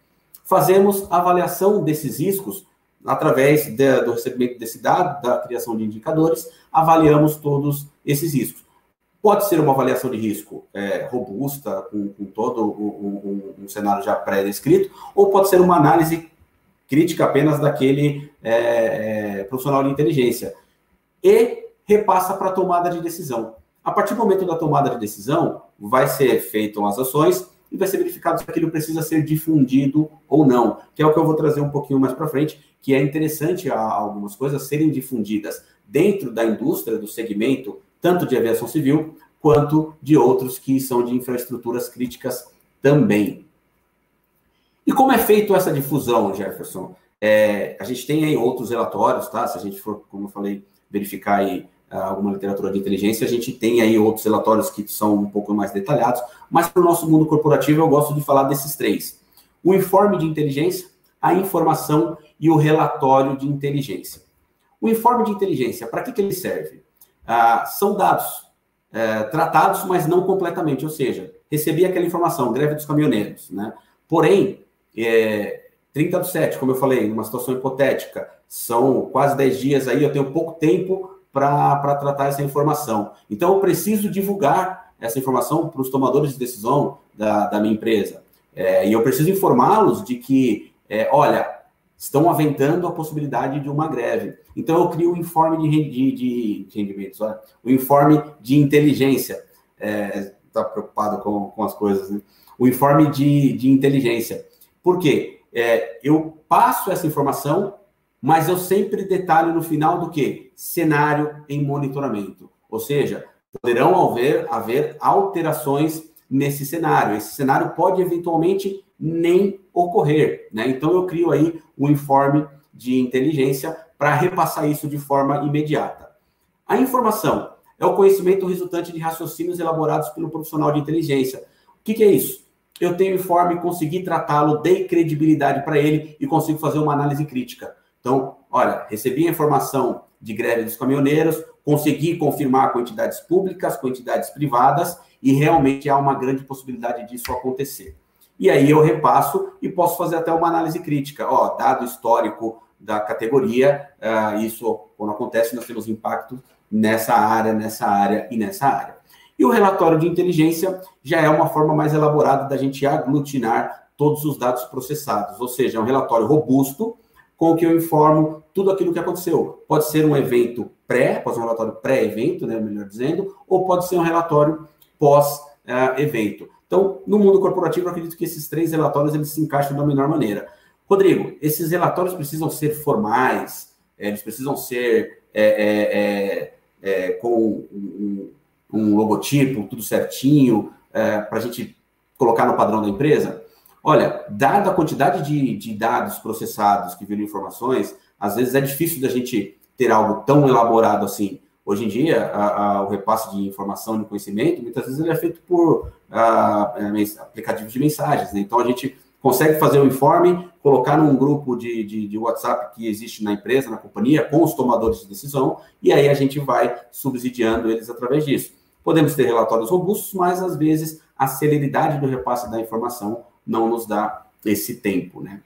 Fazemos avaliação desses riscos através de, do recebimento desse dado, da criação de indicadores, avaliamos todos esses riscos. Pode ser uma avaliação de risco é, robusta, com, com todo um, um, cenário já pré-descrito, ou pode ser uma análise crítica apenas daquele é, é, profissional de inteligência. E repassa para a tomada de decisão. A partir do momento da tomada de decisão, vai ser feitas as ações e vai ser verificado se aquilo precisa ser difundido ou não, que é o que eu vou trazer um pouquinho mais para frente, que é interessante algumas coisas serem difundidas dentro da indústria, do segmento tanto de aviação civil quanto de outros que são de infraestruturas críticas também. E como é feito essa difusão, Jefferson? É, a gente tem aí outros relatórios, tá? Se a gente for, como eu falei, verificar aí ah, alguma literatura de inteligência, a gente tem aí outros relatórios que são um pouco mais detalhados, mas para o nosso mundo corporativo eu gosto de falar desses três: o informe de inteligência, a informação e o relatório de inteligência. O informe de inteligência, para que, que ele serve? Ah, são dados é, tratados, mas não completamente. Ou seja, recebi aquela informação, greve dos caminhoneiros, né? Porém, é, 30 do 7, como eu falei, numa situação hipotética, são quase 10 dias aí, eu tenho pouco tempo para tratar essa informação. Então, eu preciso divulgar essa informação para os tomadores de decisão da, da minha empresa. É, e eu preciso informá-los de que, é, olha, estão aventando a possibilidade de uma greve. Então, eu crio um informe de, de, de rendimentos, o um informe de inteligência. Está é, tá preocupado com, com as coisas, né? O informe de, de inteligência. Por quê? É, eu passo essa informação, mas eu sempre detalho no final do que? Cenário em monitoramento. Ou seja, poderão haver, haver alterações nesse cenário. Esse cenário pode eventualmente nem ocorrer, né? Então eu crio aí um informe de inteligência para repassar isso de forma imediata. A informação é o conhecimento resultante de raciocínios elaborados pelo profissional de inteligência. O que, que é isso? Eu tenho informe, consegui tratá-lo, dei credibilidade para ele e consigo fazer uma análise crítica. Então, olha, recebi a informação de greve dos caminhoneiros, consegui confirmar com entidades públicas, com entidades privadas, e realmente há uma grande possibilidade disso acontecer. E aí eu repasso e posso fazer até uma análise crítica. Ó, dado histórico da categoria, uh, isso, quando acontece, nós temos impacto nessa área, nessa área e nessa área. E o relatório de inteligência já é uma forma mais elaborada da gente aglutinar todos os dados processados, ou seja, é um relatório robusto com o que eu informo tudo aquilo que aconteceu. Pode ser um evento pré, pode ser um relatório pré-evento, né, melhor dizendo, ou pode ser um relatório pós-evento. Então, no mundo corporativo, eu acredito que esses três relatórios eles se encaixam da melhor maneira. Rodrigo, esses relatórios precisam ser formais, eles precisam ser é, é, é, é com um, um, logotipo, tudo certinho, é, para a gente colocar no padrão da empresa? Olha, dada a quantidade de, de dados processados que viram informações, às vezes é difícil da gente ter algo tão elaborado assim. Hoje em dia, a, a, o repasse de informação, de conhecimento, muitas vezes ele é feito por a, é, aplicativos de mensagens. Né? Então, a gente consegue fazer o um informe, colocar num grupo de, de, de, WhatsApp que existe na empresa, na companhia, com os tomadores de decisão, e aí a gente vai subsidiando eles através disso. Podemos ter relatórios robustos, mas às vezes a celeridade do repasse da informação não nos dá esse tempo, né?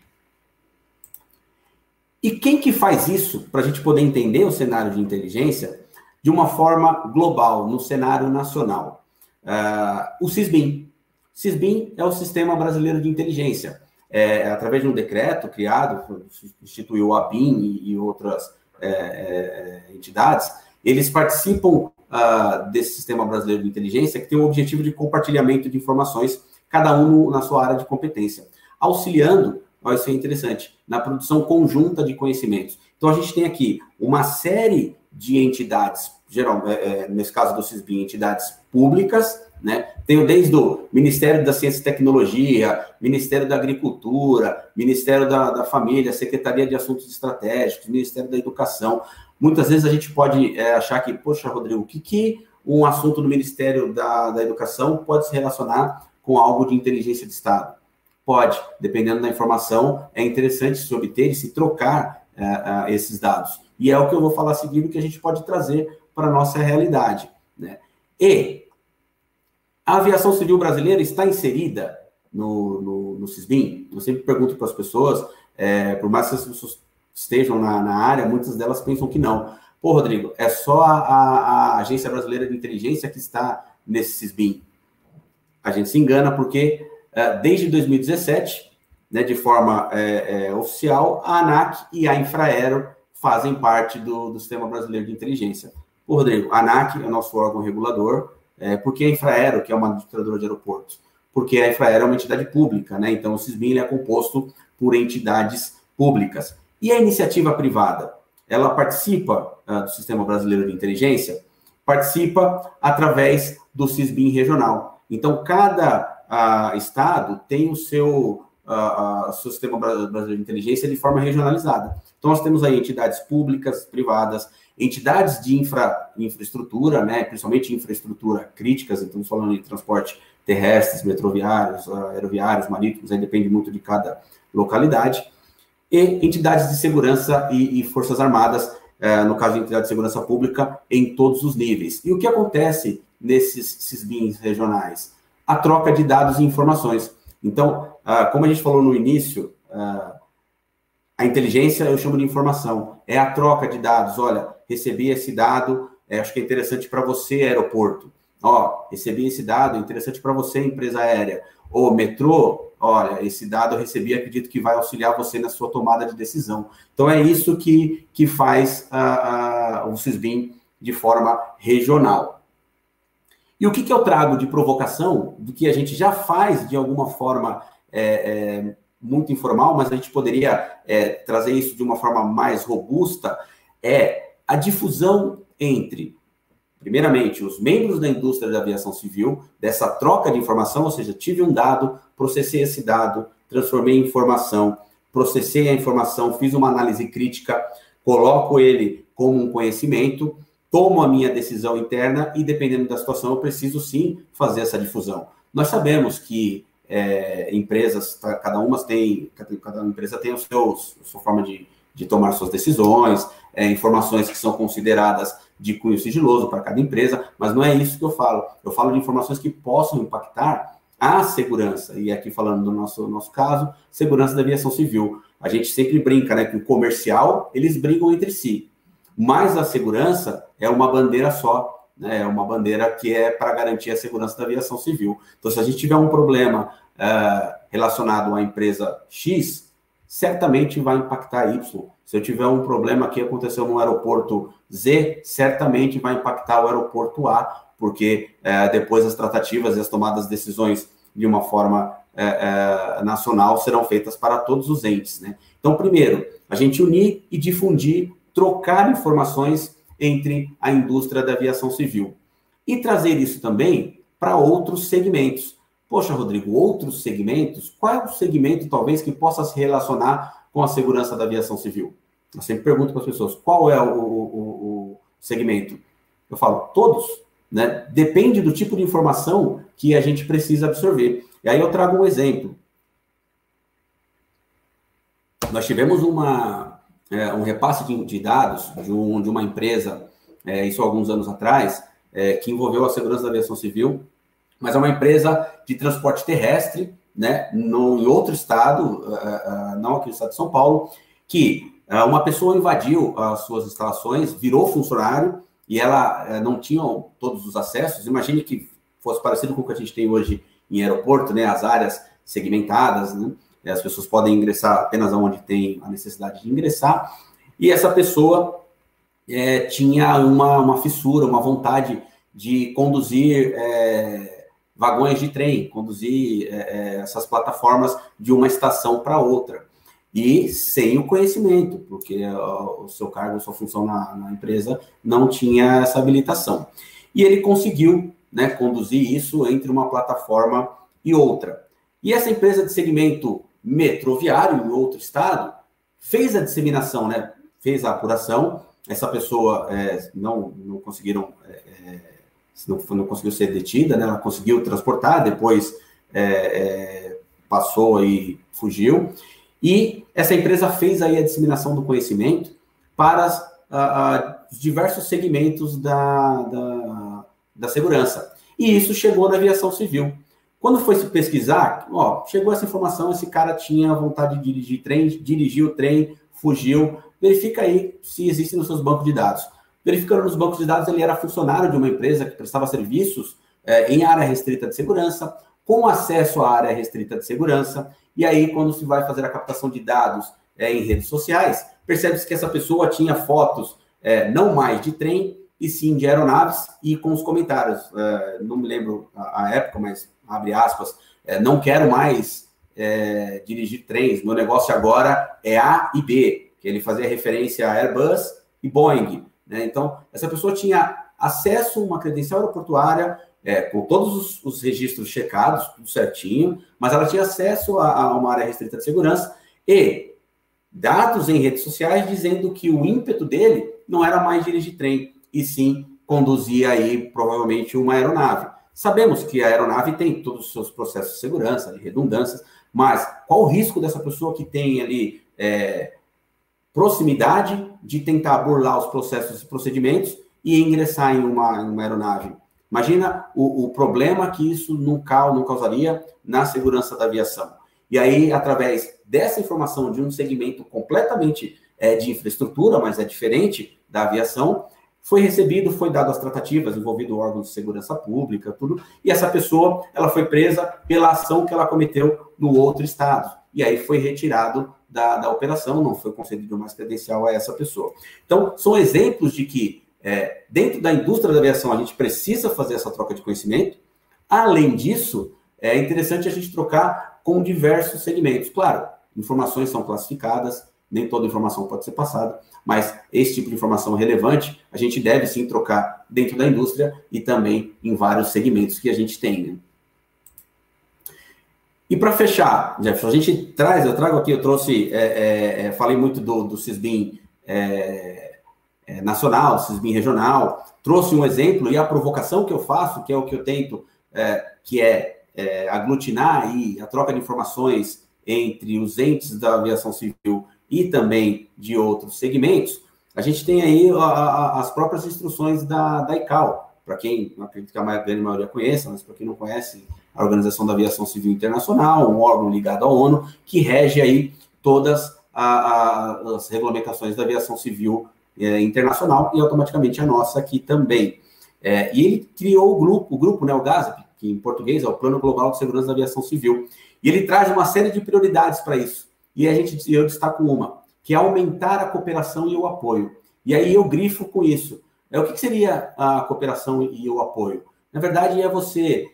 E quem que faz isso para a gente poder entender o cenário de inteligência? De uma forma global, no cenário nacional. Uh, o CISBIN. CISBIN é o Sistema Brasileiro de Inteligência. É, através de um decreto criado, instituiu a BIM e, e outras é, é, entidades, eles participam uh, desse Sistema Brasileiro de Inteligência, que tem o objetivo de compartilhamento de informações, cada um na sua área de competência, auxiliando, olha, isso é interessante, na produção conjunta de conhecimentos. Então, a gente tem aqui uma série de entidades, geral, é, é, nesse caso do CISBIM, entidades públicas, né? Tenho desde o Ministério da Ciência e Tecnologia, Ministério da Agricultura, Ministério da, da Família, Secretaria de Assuntos Estratégicos, Ministério da Educação. Muitas vezes a gente pode é, achar que, poxa, Rodrigo, o que, que um assunto do Ministério da, da Educação pode se relacionar com algo de inteligência de Estado? Pode, dependendo da informação, é interessante se obter e se trocar é, esses dados. E é o que eu vou falar seguindo que a gente pode trazer para a nossa realidade. Né? E a aviação civil brasileira está inserida no, no, no CISBIM? Eu sempre pergunto para as pessoas, é, por mais que as pessoas estejam na, na, área, muitas delas pensam que não. Pô, Rodrigo, é só a, a, a Agência Brasileira de Inteligência que está nesse CISBIM. A gente se engana porque é, desde 2017, né, de forma é, é, oficial, a ANAC e a Infraero fazem parte do, do Sistema Brasileiro de Inteligência. O Rodrigo, a ANAC é o nosso órgão regulador, é, porque a Infraero, que é uma administradora de aeroportos, porque a Infraero é uma entidade pública, né? Então o CISBIN é composto por entidades públicas. E a iniciativa privada, ela participa uh, do Sistema Brasileiro de Inteligência, participa através do CISBIN regional. Então cada uh, estado tem o seu uh, seu sistema brasileiro de inteligência de forma regionalizada. Então, nós temos aí entidades públicas, privadas, entidades de infra, infraestrutura, né, principalmente infraestrutura críticas, então, falando de transporte terrestres, metroviários, aeroviários, marítimos, aí depende muito de cada localidade, e entidades de segurança e, e forças armadas, eh, no caso de entidade de segurança pública, em todos os níveis. E o que acontece nesses CISBINs regionais? A troca de dados e informações. Então, ah, como a gente falou no início, ah, a inteligência eu chamo de informação, é a troca de dados. Olha, recebi esse dado, é, acho que é interessante para você, aeroporto. Ó, recebi esse dado, interessante para você, empresa aérea. Ou metrô, olha, esse dado eu recebi, acredito que vai auxiliar você na sua tomada de decisão. Então é isso que, que faz uh, uh, o CISBIM de forma regional. E o que, que eu trago de provocação do que a gente já faz de alguma forma é, é, muito informal, mas a gente poderia é, trazer isso de uma forma mais robusta, é a difusão entre, primeiramente, os membros da indústria da aviação civil, dessa troca de informação, ou seja, tive um dado, processei esse dado, transformei em informação, processei a informação, fiz uma análise crítica, coloco ele como um conhecimento, tomo a minha decisão interna e, dependendo da situação, eu preciso sim fazer essa difusão. Nós sabemos que é, empresas, tá, cada uma tem, cada empresa tem os seus, a sua forma de, de tomar suas decisões, é, informações que são consideradas de cunho sigiloso para cada empresa, mas não é isso que eu falo. Eu falo de informações que possam impactar a segurança, e aqui falando do nosso, nosso caso, segurança da aviação civil. A gente sempre brinca, né, que o comercial, eles brigam entre si, mas a segurança é uma bandeira só, né, é uma bandeira que é para garantir a segurança da aviação civil. Então, se a gente tiver um problema uh, relacionado à empresa X, certamente vai impactar Y. Se eu tiver um problema que aconteceu no aeroporto Z, certamente vai impactar o aeroporto A, porque é, depois as tratativas e as tomadas de decisões de uma forma é, nacional serão feitas para todos os entes. Né? Então, primeiro, a gente unir e difundir, trocar informações entre a indústria da aviação civil e trazer isso também para outros segmentos. Poxa, Rodrigo, outros segmentos? Qual é o segmento, talvez, que possa se relacionar com a segurança da aviação civil? Eu sempre pergunto para as pessoas, qual é o, o, o segmento? Eu falo, todos. Né? Depende do tipo de informação que a gente precisa absorver. E aí eu trago um exemplo. Nós tivemos uma, é, um repasse de, de, dados de, um, de uma empresa, é, isso há alguns anos atrás, é, que envolveu a segurança da aviação civil, mas é uma empresa de transporte terrestre, né, no, em outro estado, uh, uh, não aqui no estado de São Paulo, que uh, uma pessoa invadiu as suas instalações, virou funcionário, e ela não tinha todos os acessos. Imagine que fosse parecido com o que a gente tem hoje em aeroporto, né? As áreas segmentadas, né? As pessoas podem ingressar apenas onde tem a necessidade de ingressar. E essa pessoa é, tinha uma, uma fissura, uma vontade de conduzir é, vagões de trem, conduzir é, essas plataformas de uma estação para outra e sem o conhecimento, porque o seu cargo, sua função na, na, empresa não tinha essa habilitação. E ele conseguiu né, conduzir isso entre uma plataforma e outra. E essa empresa de segmento metroviário em outro estado fez a disseminação, né, fez a apuração. Essa pessoa é, não, não conseguiram, é, é não, não conseguiu ser detida, né, ela conseguiu transportar, depois é, é, passou e fugiu. E essa empresa fez aí a disseminação do conhecimento para as, a, os diversos segmentos da, da, da, segurança. E isso chegou na aviação civil. Quando foi se pesquisar, ó, chegou essa informação, esse cara tinha vontade de dirigir trem, dirigiu o trem, fugiu. Verifica aí se existe nos seus bancos de dados. Verificando nos bancos de dados, ele era funcionário de uma empresa que prestava serviços é, em área restrita de segurança, com acesso à área restrita de segurança, e aí, quando se vai fazer a captação de dados é, em redes sociais, percebe-se que essa pessoa tinha fotos é, não mais de trem, e sim de aeronaves, e com os comentários, não me lembro a, a, época, mas abre aspas, é, não quero mais é, dirigir trens, meu negócio agora é A e B, que ele fazia referência a Airbus e Boeing. Né? Então, essa pessoa tinha acesso a uma credencial aeroportuária é, com todos os, os, registros checados, tudo certinho, mas ela tinha acesso a, a, uma área restrita de segurança e dados em redes sociais dizendo que o ímpeto dele não era mais dirigir trem, e sim conduzir aí provavelmente uma aeronave. Sabemos que a aeronave tem todos os seus processos de segurança, de redundâncias, mas qual o risco dessa pessoa que tem ali é, proximidade de tentar burlar os processos e procedimentos e ingressar em uma, em uma aeronave Imagina o, o problema que isso não, não causaria na segurança da aviação. E aí, através dessa informação de um segmento completamente é, de infraestrutura, mas é diferente da aviação, foi recebido, foi dado as tratativas, envolvido órgãos de segurança pública, tudo, e essa pessoa, ela foi presa pela ação que ela cometeu no outro estado. E aí foi retirado da, da operação, não foi concedido mais credencial a essa pessoa. Então, são exemplos de que é, dentro da indústria da aviação, a gente precisa fazer essa troca de conhecimento. Além disso, é interessante a gente trocar com diversos segmentos. Claro, informações são classificadas, nem toda informação pode ser passada, mas esse tipo de informação relevante a gente deve sim trocar dentro da indústria e também em vários segmentos que a gente tem. Né? E para fechar, Jefferson, a gente traz, eu trago aqui, eu trouxe, é, é, é falei muito do, do CISBIM é, é, nacional, CISBIM regional, trouxe um exemplo e a provocação que eu faço, que é o que eu tento, é, que é, aglutinar aí a troca de informações entre os entes da aviação civil e também de outros segmentos, a gente tem aí a, a, as próprias instruções da, da ICAO, para quem, acredito que a grande maioria conheça, mas para quem não conhece, a Organização da Aviação Civil Internacional, um órgão ligado à ONU, que rege aí todas a, as regulamentações da aviação civil é, internacional e automaticamente a nossa aqui também. É, e ele criou o grupo, o grupo, né, o GASAP, que em português é o Plano Global de Segurança da Aviação Civil, e ele traz uma série de prioridades para isso. E a gente, eu destaco uma, que é aumentar a cooperação e o apoio. E aí eu grifo com isso. É o que seria a cooperação e o apoio? Na verdade, é você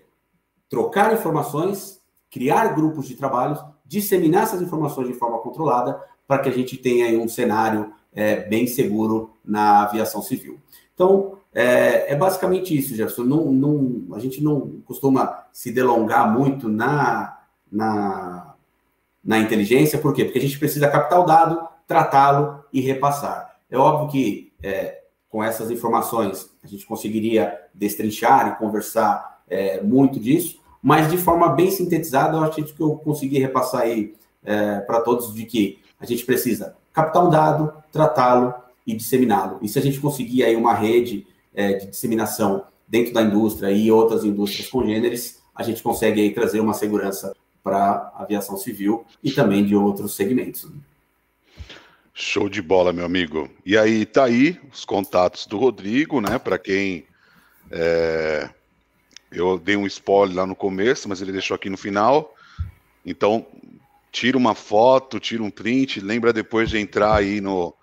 trocar informações, criar grupos de trabalho, disseminar essas informações de forma controlada para que a gente tenha um cenário é, bem seguro na aviação civil. Então, é, é basicamente isso, Jefferson. Não, não, a gente não costuma se delongar muito na, na, na inteligência, por quê? Porque a gente precisa captar o dado, tratá-lo e repassar. É óbvio que é, com essas informações a gente conseguiria destrinchar e conversar é, muito disso, mas de forma bem sintetizada, eu acho que eu consegui repassar aí é, para todos de que a gente precisa captar um dado, tratá-lo e disseminá-lo. E se a gente conseguir aí uma rede é, de disseminação dentro da indústria e outras indústrias congêneres, a gente consegue aí trazer uma segurança para aviação civil e também de outros segmentos. Show de bola, meu amigo. E aí, tá aí os contatos do Rodrigo, né? Para quem é, eu dei um spoiler lá no começo, mas ele deixou aqui no final. Então, tira uma foto, tira um print, lembra depois de entrar aí no,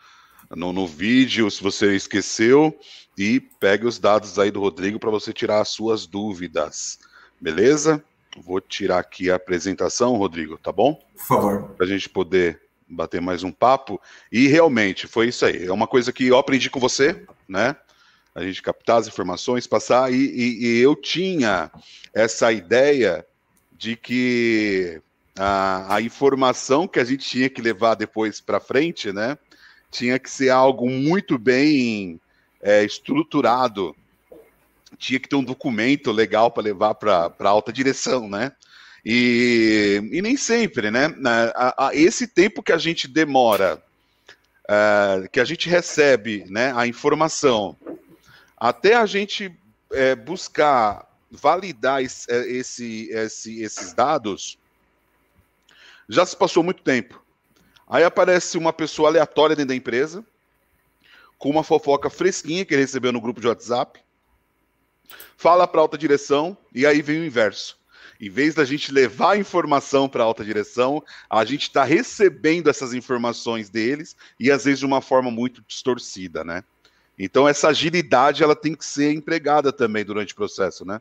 no, no vídeo, se você esqueceu, e pegue os dados aí do Rodrigo para você tirar as suas dúvidas. Beleza? Vou tirar aqui a apresentação, Rodrigo, tá bom? Por favor. Para a gente poder bater mais um papo. E realmente, foi isso aí. É uma coisa que eu aprendi com você, né? a gente captar as informações, passar, e, e, e eu tinha essa ideia de que a, a, informação que a gente tinha que levar depois para frente, né, tinha que ser algo muito bem é, estruturado, tinha que ter um documento legal para levar para alta direção, né? E, e nem sempre, né? A, a, esse tempo que a gente demora, uh, que a gente recebe né, a informação até a gente é, buscar validar esse, é, esse, esse, esses dados, já se passou muito tempo. Aí aparece uma pessoa aleatória dentro da empresa, com uma fofoca fresquinha que ele recebeu no grupo de WhatsApp, fala para a alta direção, e aí vem o inverso. Em vez da gente levar a informação para a alta direção, a gente está recebendo essas informações deles e às vezes de uma forma muito distorcida, né? Então essa agilidade ela tem que ser empregada também durante o processo, né?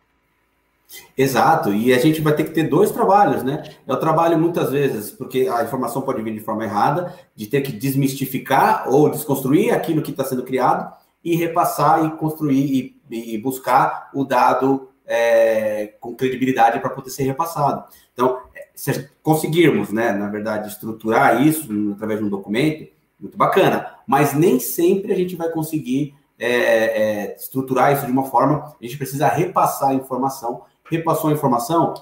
Exato, e a gente vai ter que ter dois trabalhos, né? É o trabalho muitas vezes, porque a informação pode vir de forma errada, de ter que desmistificar ou desconstruir aquilo que está sendo criado e repassar e construir e, e buscar o dado é, com credibilidade para poder ser repassado. Então, se conseguirmos, né, na verdade, estruturar isso através de um documento, muito bacana, mas nem sempre a gente vai conseguir é, é, estruturar isso de uma forma, a gente precisa repassar a informação. Repassou a informação,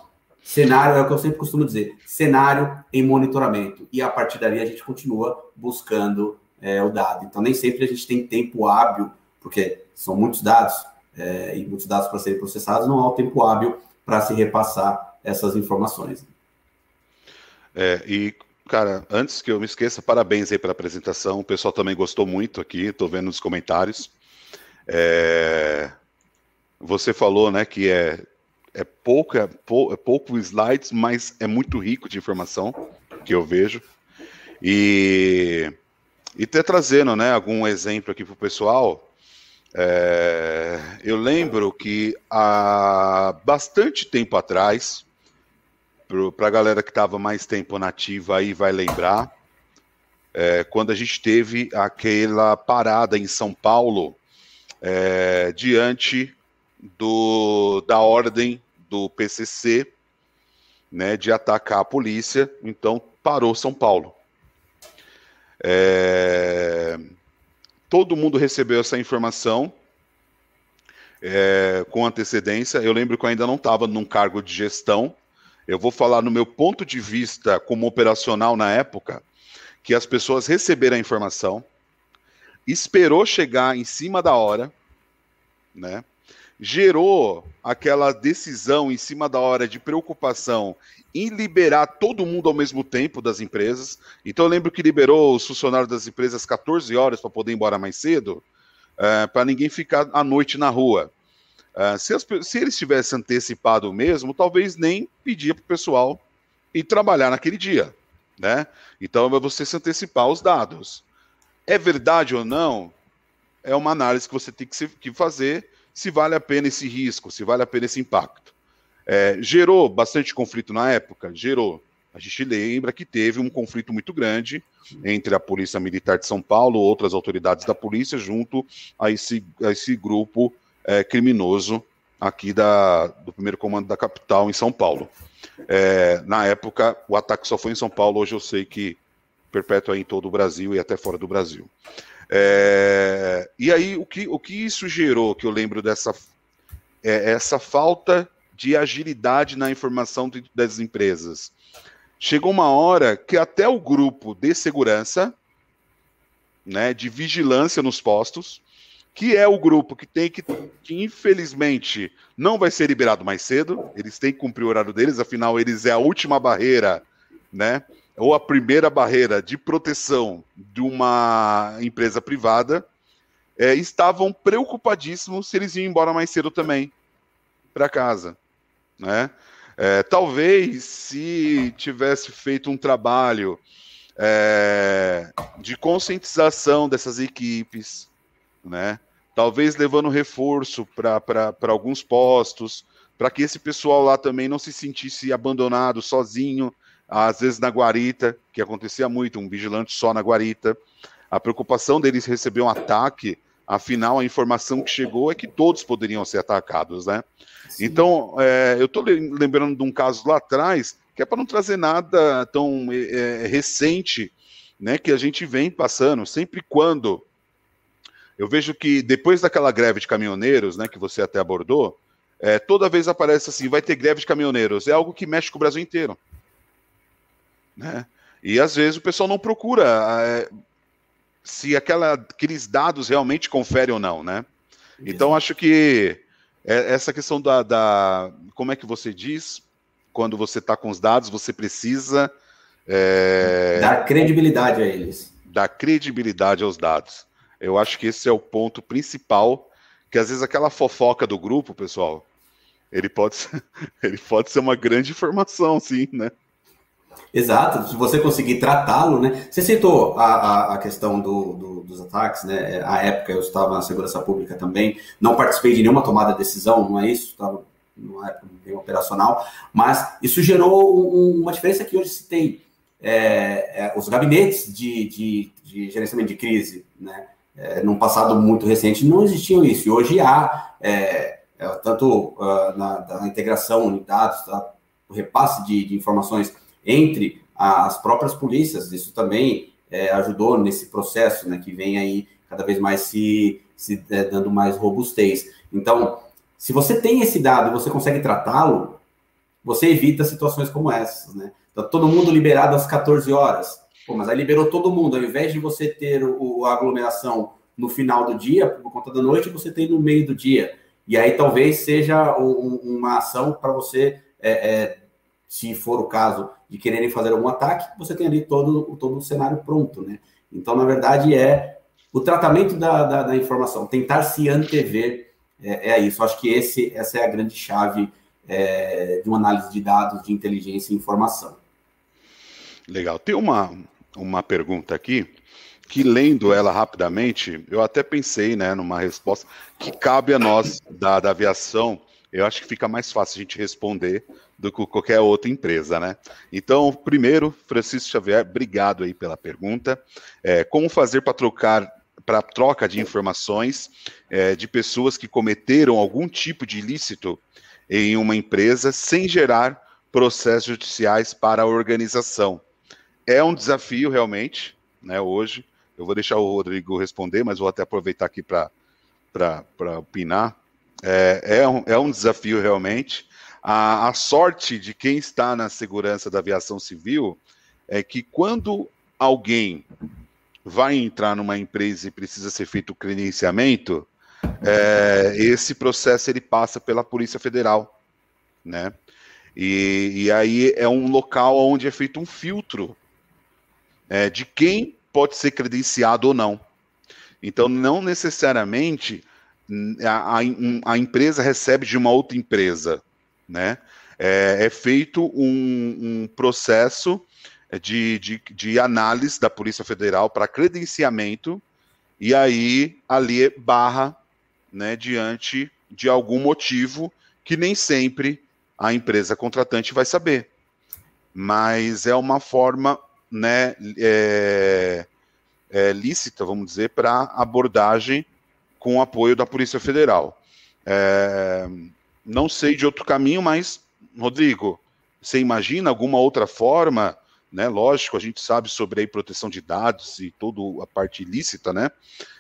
cenário, é o que eu sempre costumo dizer, cenário em monitoramento. E a partir dali a gente continua buscando é, o dado. Então, nem sempre a gente tem tempo hábil, porque são muitos dados, é, e muitos dados para serem processados, não há o tempo hábil para se repassar essas informações. É, e Cara, antes que eu me esqueça, parabéns aí pela apresentação. O pessoal também gostou muito aqui, estou vendo nos comentários. É... Você falou, né, que é, é, pouco, é, pou, é pouco slides, mas é muito rico de informação que eu vejo. E, e até trazendo, né, algum exemplo aqui para o pessoal. É, eu lembro que há bastante tempo atrás, para a galera que estava mais tempo nativa aí vai lembrar, é, quando a gente teve aquela parada em São Paulo é, diante do, da ordem do PCC né, de atacar a polícia, então parou São Paulo. É, todo mundo recebeu essa informação é, com antecedência. Eu lembro que eu ainda não estava num cargo de gestão. Eu vou falar no meu ponto de vista como operacional na época, que as pessoas receberam a informação, esperou chegar em cima da hora, né? Gerou aquela decisão em cima da hora de preocupação em liberar todo mundo ao mesmo tempo das empresas. Então eu lembro que liberou os funcionários das empresas 14 horas para poder ir embora mais cedo, uh, para ninguém ficar à noite na rua. Uh, se, as, se, eles tivessem antecipado mesmo, talvez nem pedia para o pessoal ir trabalhar naquele dia. Né? Então é você se antecipar os dados. É verdade ou não? É uma análise que você tem que, se, que fazer se vale a pena esse risco, se vale a pena esse impacto. É, gerou bastante conflito na época? Gerou. A gente lembra que teve um conflito muito grande entre a Polícia Militar de São Paulo, outras autoridades da polícia, junto a esse, a esse grupo é, criminoso aqui da, do primeiro comando da capital, em São Paulo. É, na época, o ataque só foi em São Paulo, hoje eu sei que perpétuo em todo o Brasil e até fora do Brasil. É, e aí, o que, o que isso gerou, que eu lembro dessa é, essa falta de agilidade na informação das empresas. Chegou uma hora que até o grupo de segurança, né, de vigilância nos postos, que é o grupo que tem que, que infelizmente não vai ser liberado mais cedo, eles têm que cumprir o horário deles, afinal eles é a última barreira, né, ou a primeira barreira de proteção de uma empresa privada, é, estavam preocupadíssimos se eles iam embora mais cedo também para casa, né? É, talvez se tivesse feito um trabalho é, de conscientização dessas equipes, né? Talvez levando reforço para alguns postos, para que esse pessoal lá também não se sentisse abandonado, sozinho, às vezes na guarita, que acontecia muito, um vigilante só na guarita. A preocupação deles receber um ataque, afinal, a informação que chegou é que todos poderiam ser atacados, né? Sim. Então, é, eu estou lembrando de um caso lá atrás, que é para não trazer nada tão é, recente, né, que a gente vem passando, sempre quando eu vejo que depois daquela greve de caminhoneiros, né, que você até abordou, é, toda vez aparece assim, vai ter greve de caminhoneiros, é algo que mexe com o Brasil inteiro. Né? E às vezes o pessoal não procura é, se aquela, aqueles dados realmente conferem ou não, né? Então acho que é, essa questão da, da, como é que você diz quando você está com os dados, você precisa é, dar credibilidade a eles, dar credibilidade aos dados. Eu acho que esse é o ponto principal, que às vezes aquela fofoca do grupo, pessoal, ele pode ser, ele pode ser uma grande informação, sim, né? Exato, se você conseguir tratá-lo, né? Você citou a, a, a questão do, do, dos ataques, né? A época eu estava na segurança pública também, não participei de nenhuma tomada de decisão, não é isso? Estava numa época bem operacional, mas isso gerou um, uma diferença que hoje se tem. É, é, os gabinetes de, de, de, gerenciamento de crise, né? É, num passado muito recente não existiam isso, e hoje há, é, é, tanto uh, na, na, integração de dados, tá? o repasse de, de informações entre as próprias polícias. Isso também é, ajudou nesse processo, né, que vem aí cada vez mais se, se é, dando mais robustez. Então, se você tem esse dado e você consegue tratá-lo, você evita situações como essas, né? Então, todo mundo liberado às 14 horas. Pô, mas aí liberou todo mundo. Ao invés de você ter o, a aglomeração no final do dia, por conta da noite, você tem no meio do dia. E aí talvez seja um, uma ação para você, é, é, se for o caso, de quererem fazer algum ataque, você tem ali todo, todo o cenário pronto, né? Então, na verdade, é o tratamento da, da, da informação, tentar se antever, é, é, isso. Acho que esse, essa é a grande chave é, de uma análise de dados, de inteligência e informação. Legal. Tem uma, uma pergunta aqui que lendo ela rapidamente, eu até pensei, né, numa resposta que cabe a nós da, da aviação eu acho que fica mais fácil a gente responder do que qualquer outra empresa, né? Então, primeiro, Francisco Xavier, obrigado aí pela pergunta. É, como fazer para trocar para troca de informações é, de pessoas que cometeram algum tipo de ilícito em uma empresa sem gerar processos judiciais para a organização? É um desafio realmente, né? Hoje, eu vou deixar o Rodrigo responder, mas vou até aproveitar aqui para opinar. É, é, um, é um desafio realmente. A, a sorte de quem está na segurança da aviação civil é que quando alguém vai entrar numa empresa e precisa ser feito o credenciamento, é, esse processo ele passa pela Polícia Federal, né? E, e aí é um local onde é feito um filtro é, de quem pode ser credenciado ou não. Então, não necessariamente a, a, a empresa recebe de uma outra empresa, né? É, é feito um, um processo de, de, de, análise da Polícia Federal para credenciamento, e aí ali barra né, diante de algum motivo que nem sempre a empresa contratante vai saber. Mas é uma forma né, é, é, lícita, vamos dizer, para abordagem com o apoio da Polícia Federal. É, não sei de outro caminho, mas, Rodrigo, você imagina alguma outra forma, né? Lógico, a gente sabe sobre a proteção de dados e toda a parte ilícita, né?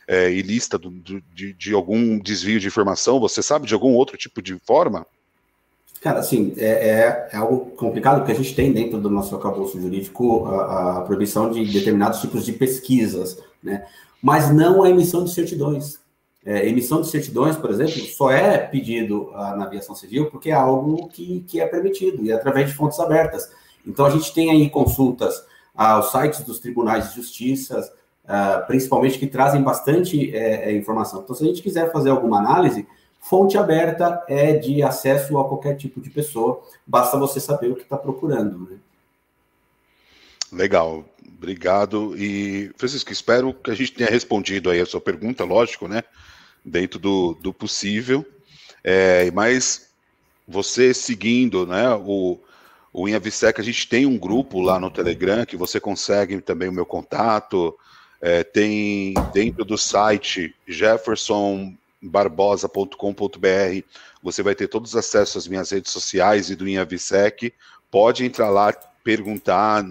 É, ilícita do, do, de, de, algum desvio de informação. Você sabe de algum outro tipo de forma? Cara, assim, é, é, é algo complicado porque a gente tem dentro do nosso acabouço jurídico a, a proibição de determinados tipos de pesquisas, né? Mas não a emissão de certidões. É, emissão de certidões, por exemplo, só é pedido ah, na aviação civil porque é algo que, que é permitido e é através de fontes abertas. Então, a gente tem aí consultas aos sites dos tribunais de justiça, ah, principalmente que trazem bastante é, é, informação. Então, se a gente quiser fazer alguma análise, fonte aberta é de acesso a qualquer tipo de pessoa, basta você saber o que está procurando. Né? Legal, obrigado. E, Francisco, espero que a gente tenha respondido aí a sua pergunta, lógico, né? Dentro do, do possível. É, mas você seguindo né, o, o Inhavisec, a gente tem um grupo lá no Telegram que você consegue também o meu contato. É, tem dentro do site jeffersonbarbosa.com.br, você vai ter todos os acessos às minhas redes sociais e do Inhavisec. Pode entrar lá, perguntar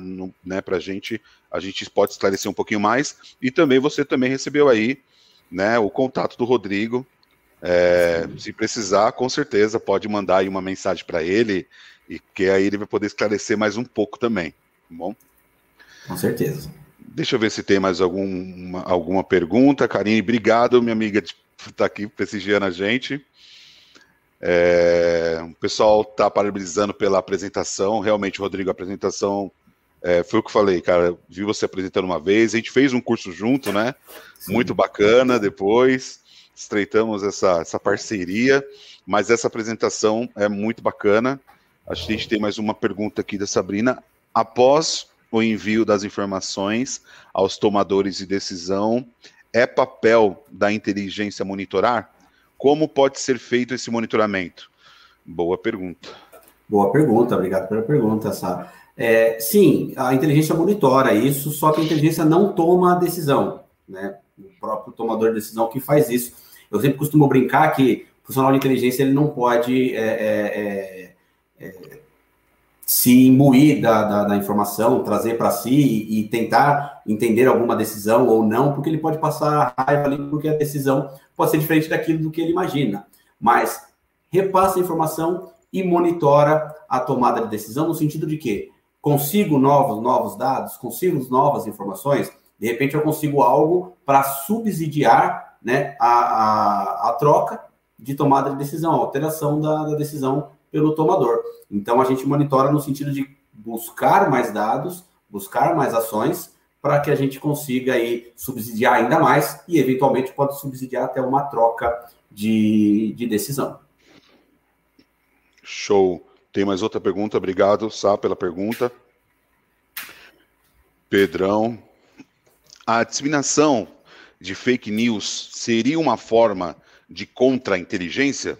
né, para a gente, a gente pode esclarecer um pouquinho mais. E também você também recebeu aí né, o contato do Rodrigo. É, se precisar, com certeza pode mandar aí uma mensagem para ele e que aí ele vai poder esclarecer mais um pouco também, tá bom? Com certeza. Deixa eu ver se tem mais alguma, alguma pergunta. Karine, obrigado, minha amiga, de estar tá aqui prestigiando a gente. É, o pessoal está parabenizando pela apresentação. Realmente, Rodrigo, a apresentação é, foi o que eu falei, cara. Vi você apresentando uma vez. A gente fez um curso junto, né? Sim. Muito bacana. Depois estreitamos essa, essa parceria. Mas essa apresentação é muito bacana. Acho que a gente tem mais uma pergunta aqui da Sabrina. Após o envio das informações aos tomadores de decisão, é papel da inteligência monitorar? Como pode ser feito esse monitoramento? Boa pergunta. Boa pergunta, obrigado pela pergunta, Sá. É, sim, a inteligência monitora isso, só que a inteligência não toma a decisão, né? O próprio tomador de decisão que faz isso. Eu sempre costumo brincar que o funcionário de inteligência ele não pode é, é, é, é se imbuir da, da, da, informação, trazer para si e, e, tentar entender alguma decisão ou não, porque ele pode passar raiva ali, porque a decisão pode ser diferente daquilo do que ele imagina. Mas repassa a informação e monitora a tomada de decisão no sentido de que consigo novos, novos dados, consigo novas informações, de repente eu consigo algo para subsidiar né, a, a, a, troca de tomada de decisão, a alteração da, da decisão pelo tomador. Então a gente monitora no sentido de buscar mais dados, buscar mais ações para que a gente consiga aí subsidiar ainda mais e eventualmente pode subsidiar até uma troca de, de decisão. Show. Tem mais outra pergunta? Obrigado, Sá, pela pergunta. Pedrão. A disseminação de fake news seria uma forma de contra-inteligência?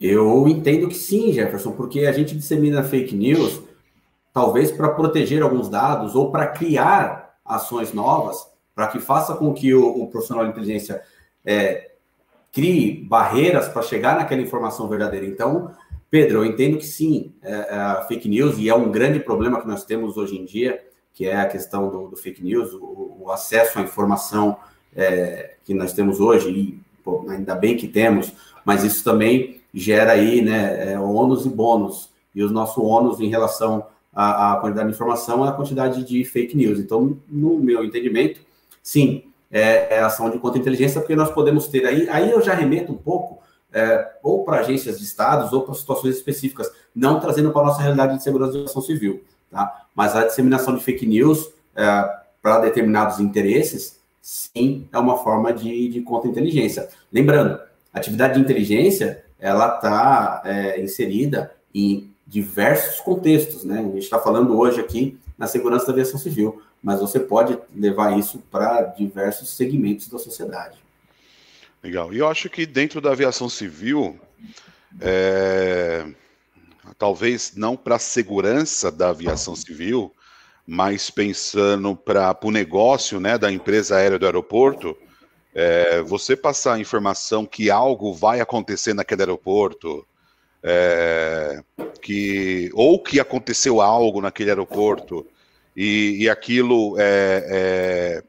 Eu entendo que sim, Jefferson, porque a gente dissemina fake news, talvez para proteger alguns dados ou para criar ações novas, para que faça com que o, o profissional de inteligência é, crie barreiras para chegar naquela informação verdadeira. Então, Pedro, eu entendo que sim, é, é, fake news, e é um grande problema que nós temos hoje em dia, que é a questão do, do fake news, o, o, acesso à informação é, que nós temos hoje, e pô, ainda bem que temos, mas isso também gera aí né, é, ônus e bônus. E o nosso ônus em relação à, à, quantidade de informação é a quantidade de fake news. Então, no meu entendimento, sim, é, é ação de contra-inteligência, porque nós podemos ter aí, aí eu já remeto um pouco, é, ou para agências de estados, ou para situações específicas, não trazendo para a nossa realidade de segurança de ação civil. Tá? Mas a disseminação de fake news é, para determinados interesses, sim, é uma forma de, de contra-inteligência. Lembrando, atividade de inteligência, ela está é, inserida em diversos contextos, né? A gente está falando hoje aqui na segurança da aviação civil, mas você pode levar isso para diversos segmentos da sociedade. Legal. E eu acho que dentro da aviação civil, é, talvez não para a segurança da aviação civil, mas pensando para o negócio né, da empresa aérea do aeroporto, é, você passar a informação que algo vai acontecer naquele aeroporto, é, que ou que aconteceu algo naquele aeroporto e, e aquilo é,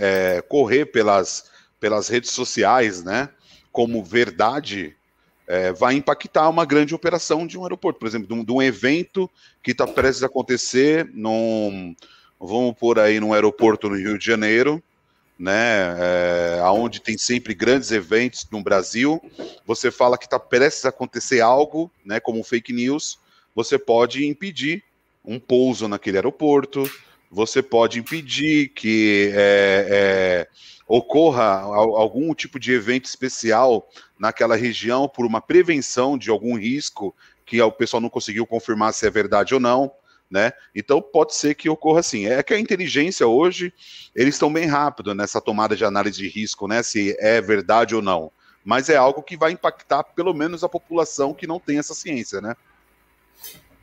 é, é correr pelas, pelas redes sociais, né, como verdade, é, vai impactar uma grande operação de um aeroporto, por exemplo, de um, de um evento que está prestes a acontecer num, vamos por aí num aeroporto no Rio de Janeiro, né, é, aonde tem sempre grandes eventos no Brasil, você fala que está prestes a acontecer algo, né, como fake news, você pode impedir um pouso naquele aeroporto, você pode impedir que é, é, ocorra algum tipo de evento especial naquela região por uma prevenção de algum risco que o pessoal não conseguiu confirmar se é verdade ou não né? Então pode ser que ocorra assim. É que a inteligência hoje, eles estão bem rápido nessa tomada de análise de risco, né? Se é verdade ou não. Mas é algo que vai impactar pelo menos a população que não tem essa ciência, né?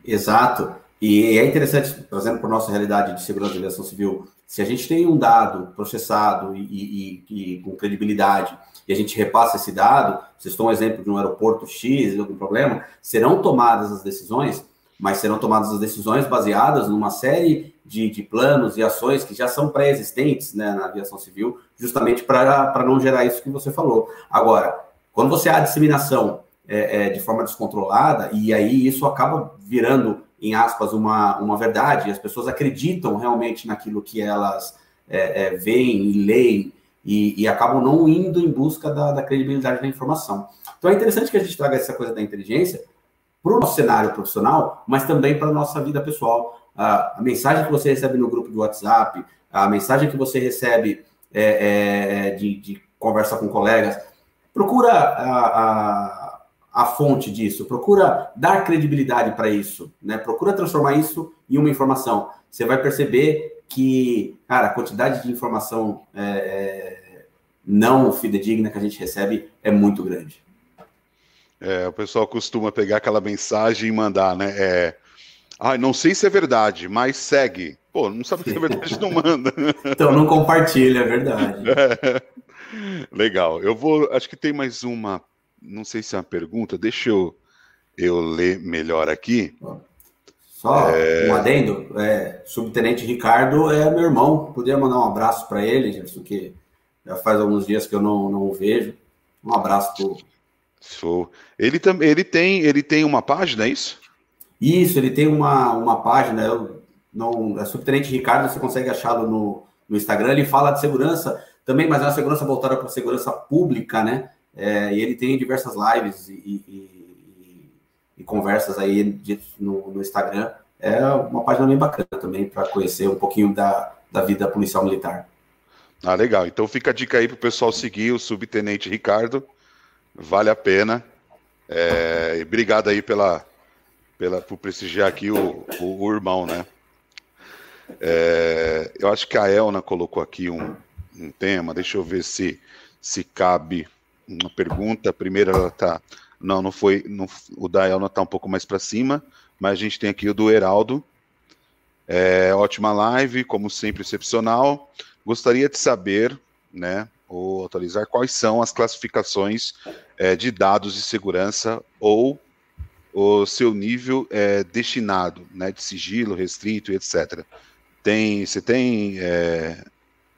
Exato. E é interessante, trazendo para a nossa realidade de segurança de aviação civil, se a gente tem um dado processado e, e, e, com credibilidade, e a gente repassa esse dado, vocês estão um exemplo de um aeroporto X, algum problema, serão tomadas as decisões mas serão tomadas as decisões baseadas numa série de, de planos e ações que já são pré-existentes né, na aviação civil, justamente para não gerar isso que você falou. Agora, quando você há disseminação é, é, de forma descontrolada, e aí isso acaba virando, em aspas, uma, uma verdade, as pessoas acreditam realmente naquilo que elas é, é veem e leem, e, e, acabam não indo em busca da, da credibilidade da informação. Então é interessante que a gente traga essa coisa da inteligência, para o nosso cenário profissional, mas também para a nossa vida pessoal. A, a, mensagem que você recebe no grupo do WhatsApp, a mensagem que você recebe é, é, de, de, conversa com colegas, procura a, a, a fonte disso, procura dar credibilidade para isso, né? procura transformar isso em uma informação. Você vai perceber que, cara, a quantidade de informação é, é não fidedigna que a gente recebe é muito grande. É, o pessoal costuma pegar aquela mensagem e mandar, né? É, ah, não sei se é verdade, mas segue. Pô, não sabe se é verdade, não manda. então não compartilha, é verdade. É. Legal. Eu vou. Acho que tem mais uma. Não sei se é uma pergunta. Deixa eu, eu ler melhor aqui. Só é... um adendo. É, Subtenente Ricardo é meu irmão. Podia mandar um abraço para ele, Gerson, que já faz alguns dias que eu não, não o vejo. Um abraço pro, Show. Ele, também ele, tem, ele tem uma página, é isso? Isso, ele tem uma, uma página, eu, não, é Subtenente Ricardo, você consegue achá-lo no, no Instagram, ele fala de segurança também, mas é uma segurança voltada para segurança pública, né? É, e ele tem diversas lives e, e conversas aí de, no, no, Instagram. É uma página bem bacana também para conhecer um pouquinho da, da vida policial militar. Ah, legal. Então fica a dica aí para o pessoal seguir o Subtenente Ricardo vale a pena. É, obrigado aí pela, pela, por prestigiar aqui o, o, o irmão, né? É, eu acho que a Elna colocou aqui um, um tema, deixa eu ver se, se cabe uma pergunta. Primeiro ela está Não, não foi. Não, o da Elna está um pouco mais para cima, mas a gente tem aqui o do Heraldo. É, ótima live, como sempre, excepcional. Gostaria de saber, né, ou atualizar quais são as classificações é, de dados de segurança ou o seu nível é, destinado, né, de sigilo, restrito, etc. Tem, você tem, é,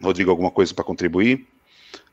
Rodrigo, alguma coisa para contribuir?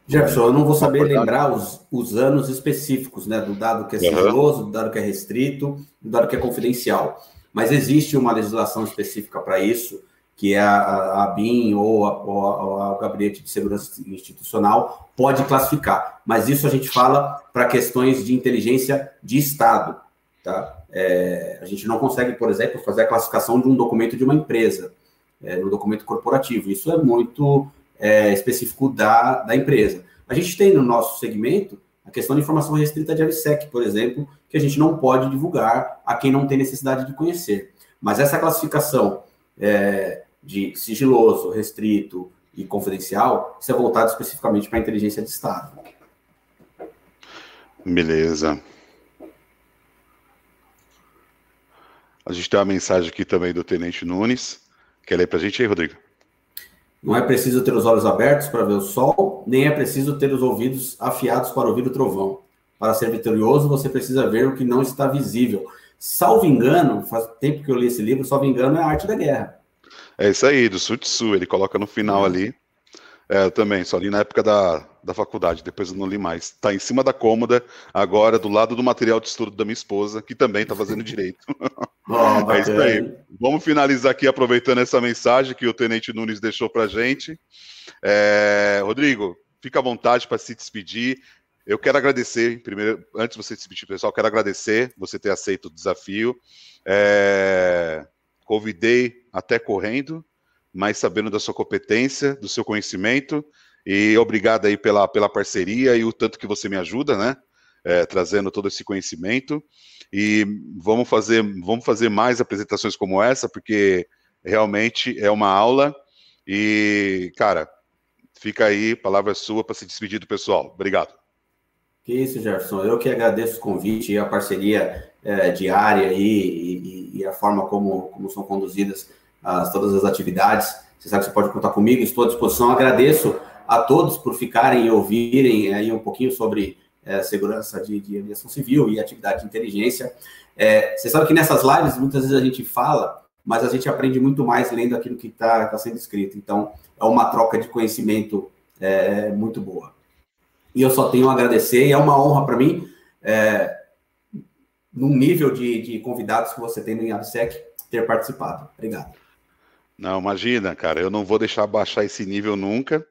Jefferson, eu não vou saber lembrar os, os anos específicos, né, do dado que é sigiloso, do dado que é restrito, do dado que é confidencial. Mas existe uma legislação específica para isso, que é a, a BIM ou, a, ou a, o Gabinete de Segurança Institucional pode classificar. Mas isso a gente fala para questões de inteligência de Estado. Tá? É, a gente não consegue, por exemplo, fazer a classificação de um documento de uma empresa, é, no documento corporativo. Isso é muito é, específico da, da empresa. A gente tem no nosso segmento a questão de informação restrita de AVSEC, por exemplo, que a gente não pode divulgar a quem não tem necessidade de conhecer. Mas essa classificação é, de sigiloso, restrito e confidencial, isso é voltado especificamente para a inteligência de Estado. Beleza. A gente tem uma mensagem aqui também do Tenente Nunes. Quer ler para a gente aí, Rodrigo? Não é preciso ter os olhos abertos para ver o sol, nem é preciso ter os ouvidos afiados para ouvir o trovão. Para ser vitorioso, você precisa ver o que não está visível. Salvo engano, faz tempo que eu li esse livro, salvo engano, é a arte da guerra. É isso aí, do Sun Tzu, ele coloca no final ali. É, eu também, só li na época da, da faculdade, depois eu não li mais. Está em cima da cômoda, agora do lado do material de estudo da minha esposa, que também está fazendo direito. É isso aí. Vamos finalizar aqui aproveitando essa mensagem que o Tenente Nunes deixou para gente. É, Rodrigo, fica à vontade para se despedir. Eu quero agradecer, primeiro, antes de você se despedir, pessoal, quero agradecer você ter aceito o desafio. É, convidei até correndo, mas sabendo da sua competência, do seu conhecimento, e obrigado aí pela, pela parceria e o tanto que você me ajuda, né? É, trazendo todo esse conhecimento. E vamos fazer, vamos fazer mais apresentações como essa, porque realmente é uma aula. E, cara, fica aí, palavra sua para se despedir do pessoal. Obrigado. Que isso, Jefferson. Eu que agradeço o convite e a parceria é, diária e, e, e, a forma como, como são conduzidas as, todas as atividades. Você sabe que você pode contar comigo, estou à disposição. Agradeço a todos por ficarem e ouvirem aí um pouquinho sobre é, segurança de, de, aviação civil e atividade de inteligência. É, você sabe que nessas lives muitas vezes a gente fala, mas a gente aprende muito mais lendo aquilo que está tá sendo escrito. Então, é uma troca de conhecimento é, muito boa. E eu só tenho a agradecer, e é uma honra para mim, é, num nível de, de, convidados que você tem no IABSEC, ter participado. Obrigado. Não, imagina, cara, eu não vou deixar baixar esse nível nunca,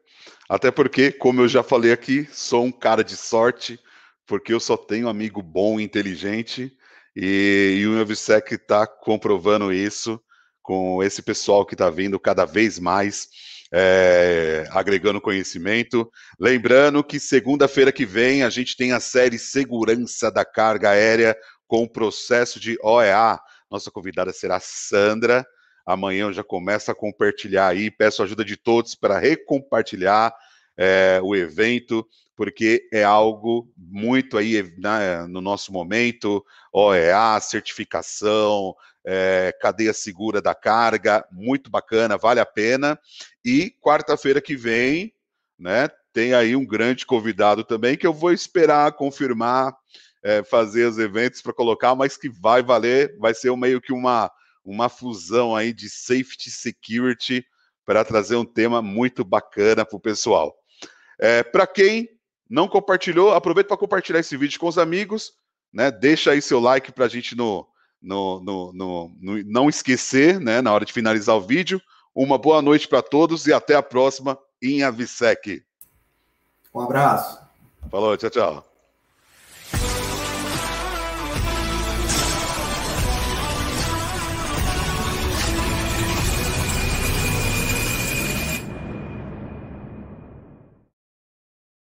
até porque, como eu já falei aqui, sou um cara de sorte, porque eu só tenho amigo bom e inteligente, e, e o IABSEC está comprovando isso com esse pessoal que está vindo cada vez mais é, agregando conhecimento. Lembrando que segunda-feira que vem a gente tem a série Segurança da Carga Aérea com o processo de OEA. Nossa convidada será Sandra. Amanhã eu já começo a compartilhar aí, peço ajuda de todos para recompartilhar é, o evento, porque é algo muito aí né, no nosso momento, OEA, certificação, é, cadeia segura da carga, muito bacana, vale a pena. E quarta-feira que vem, né, tem aí um grande convidado também que eu vou esperar confirmar, é, fazer os eventos para colocar, mas que vai valer, vai ser meio que uma, uma fusão aí de safety security para trazer um tema muito bacana para o pessoal. É, para quem não compartilhou, aproveita para compartilhar esse vídeo com os amigos, né? Deixa aí seu like para a gente no, no, no, no, no, não esquecer, né? Na hora de finalizar o vídeo. Uma boa noite para todos e até a próxima em Avisec. Um abraço. Falou, tchau, tchau.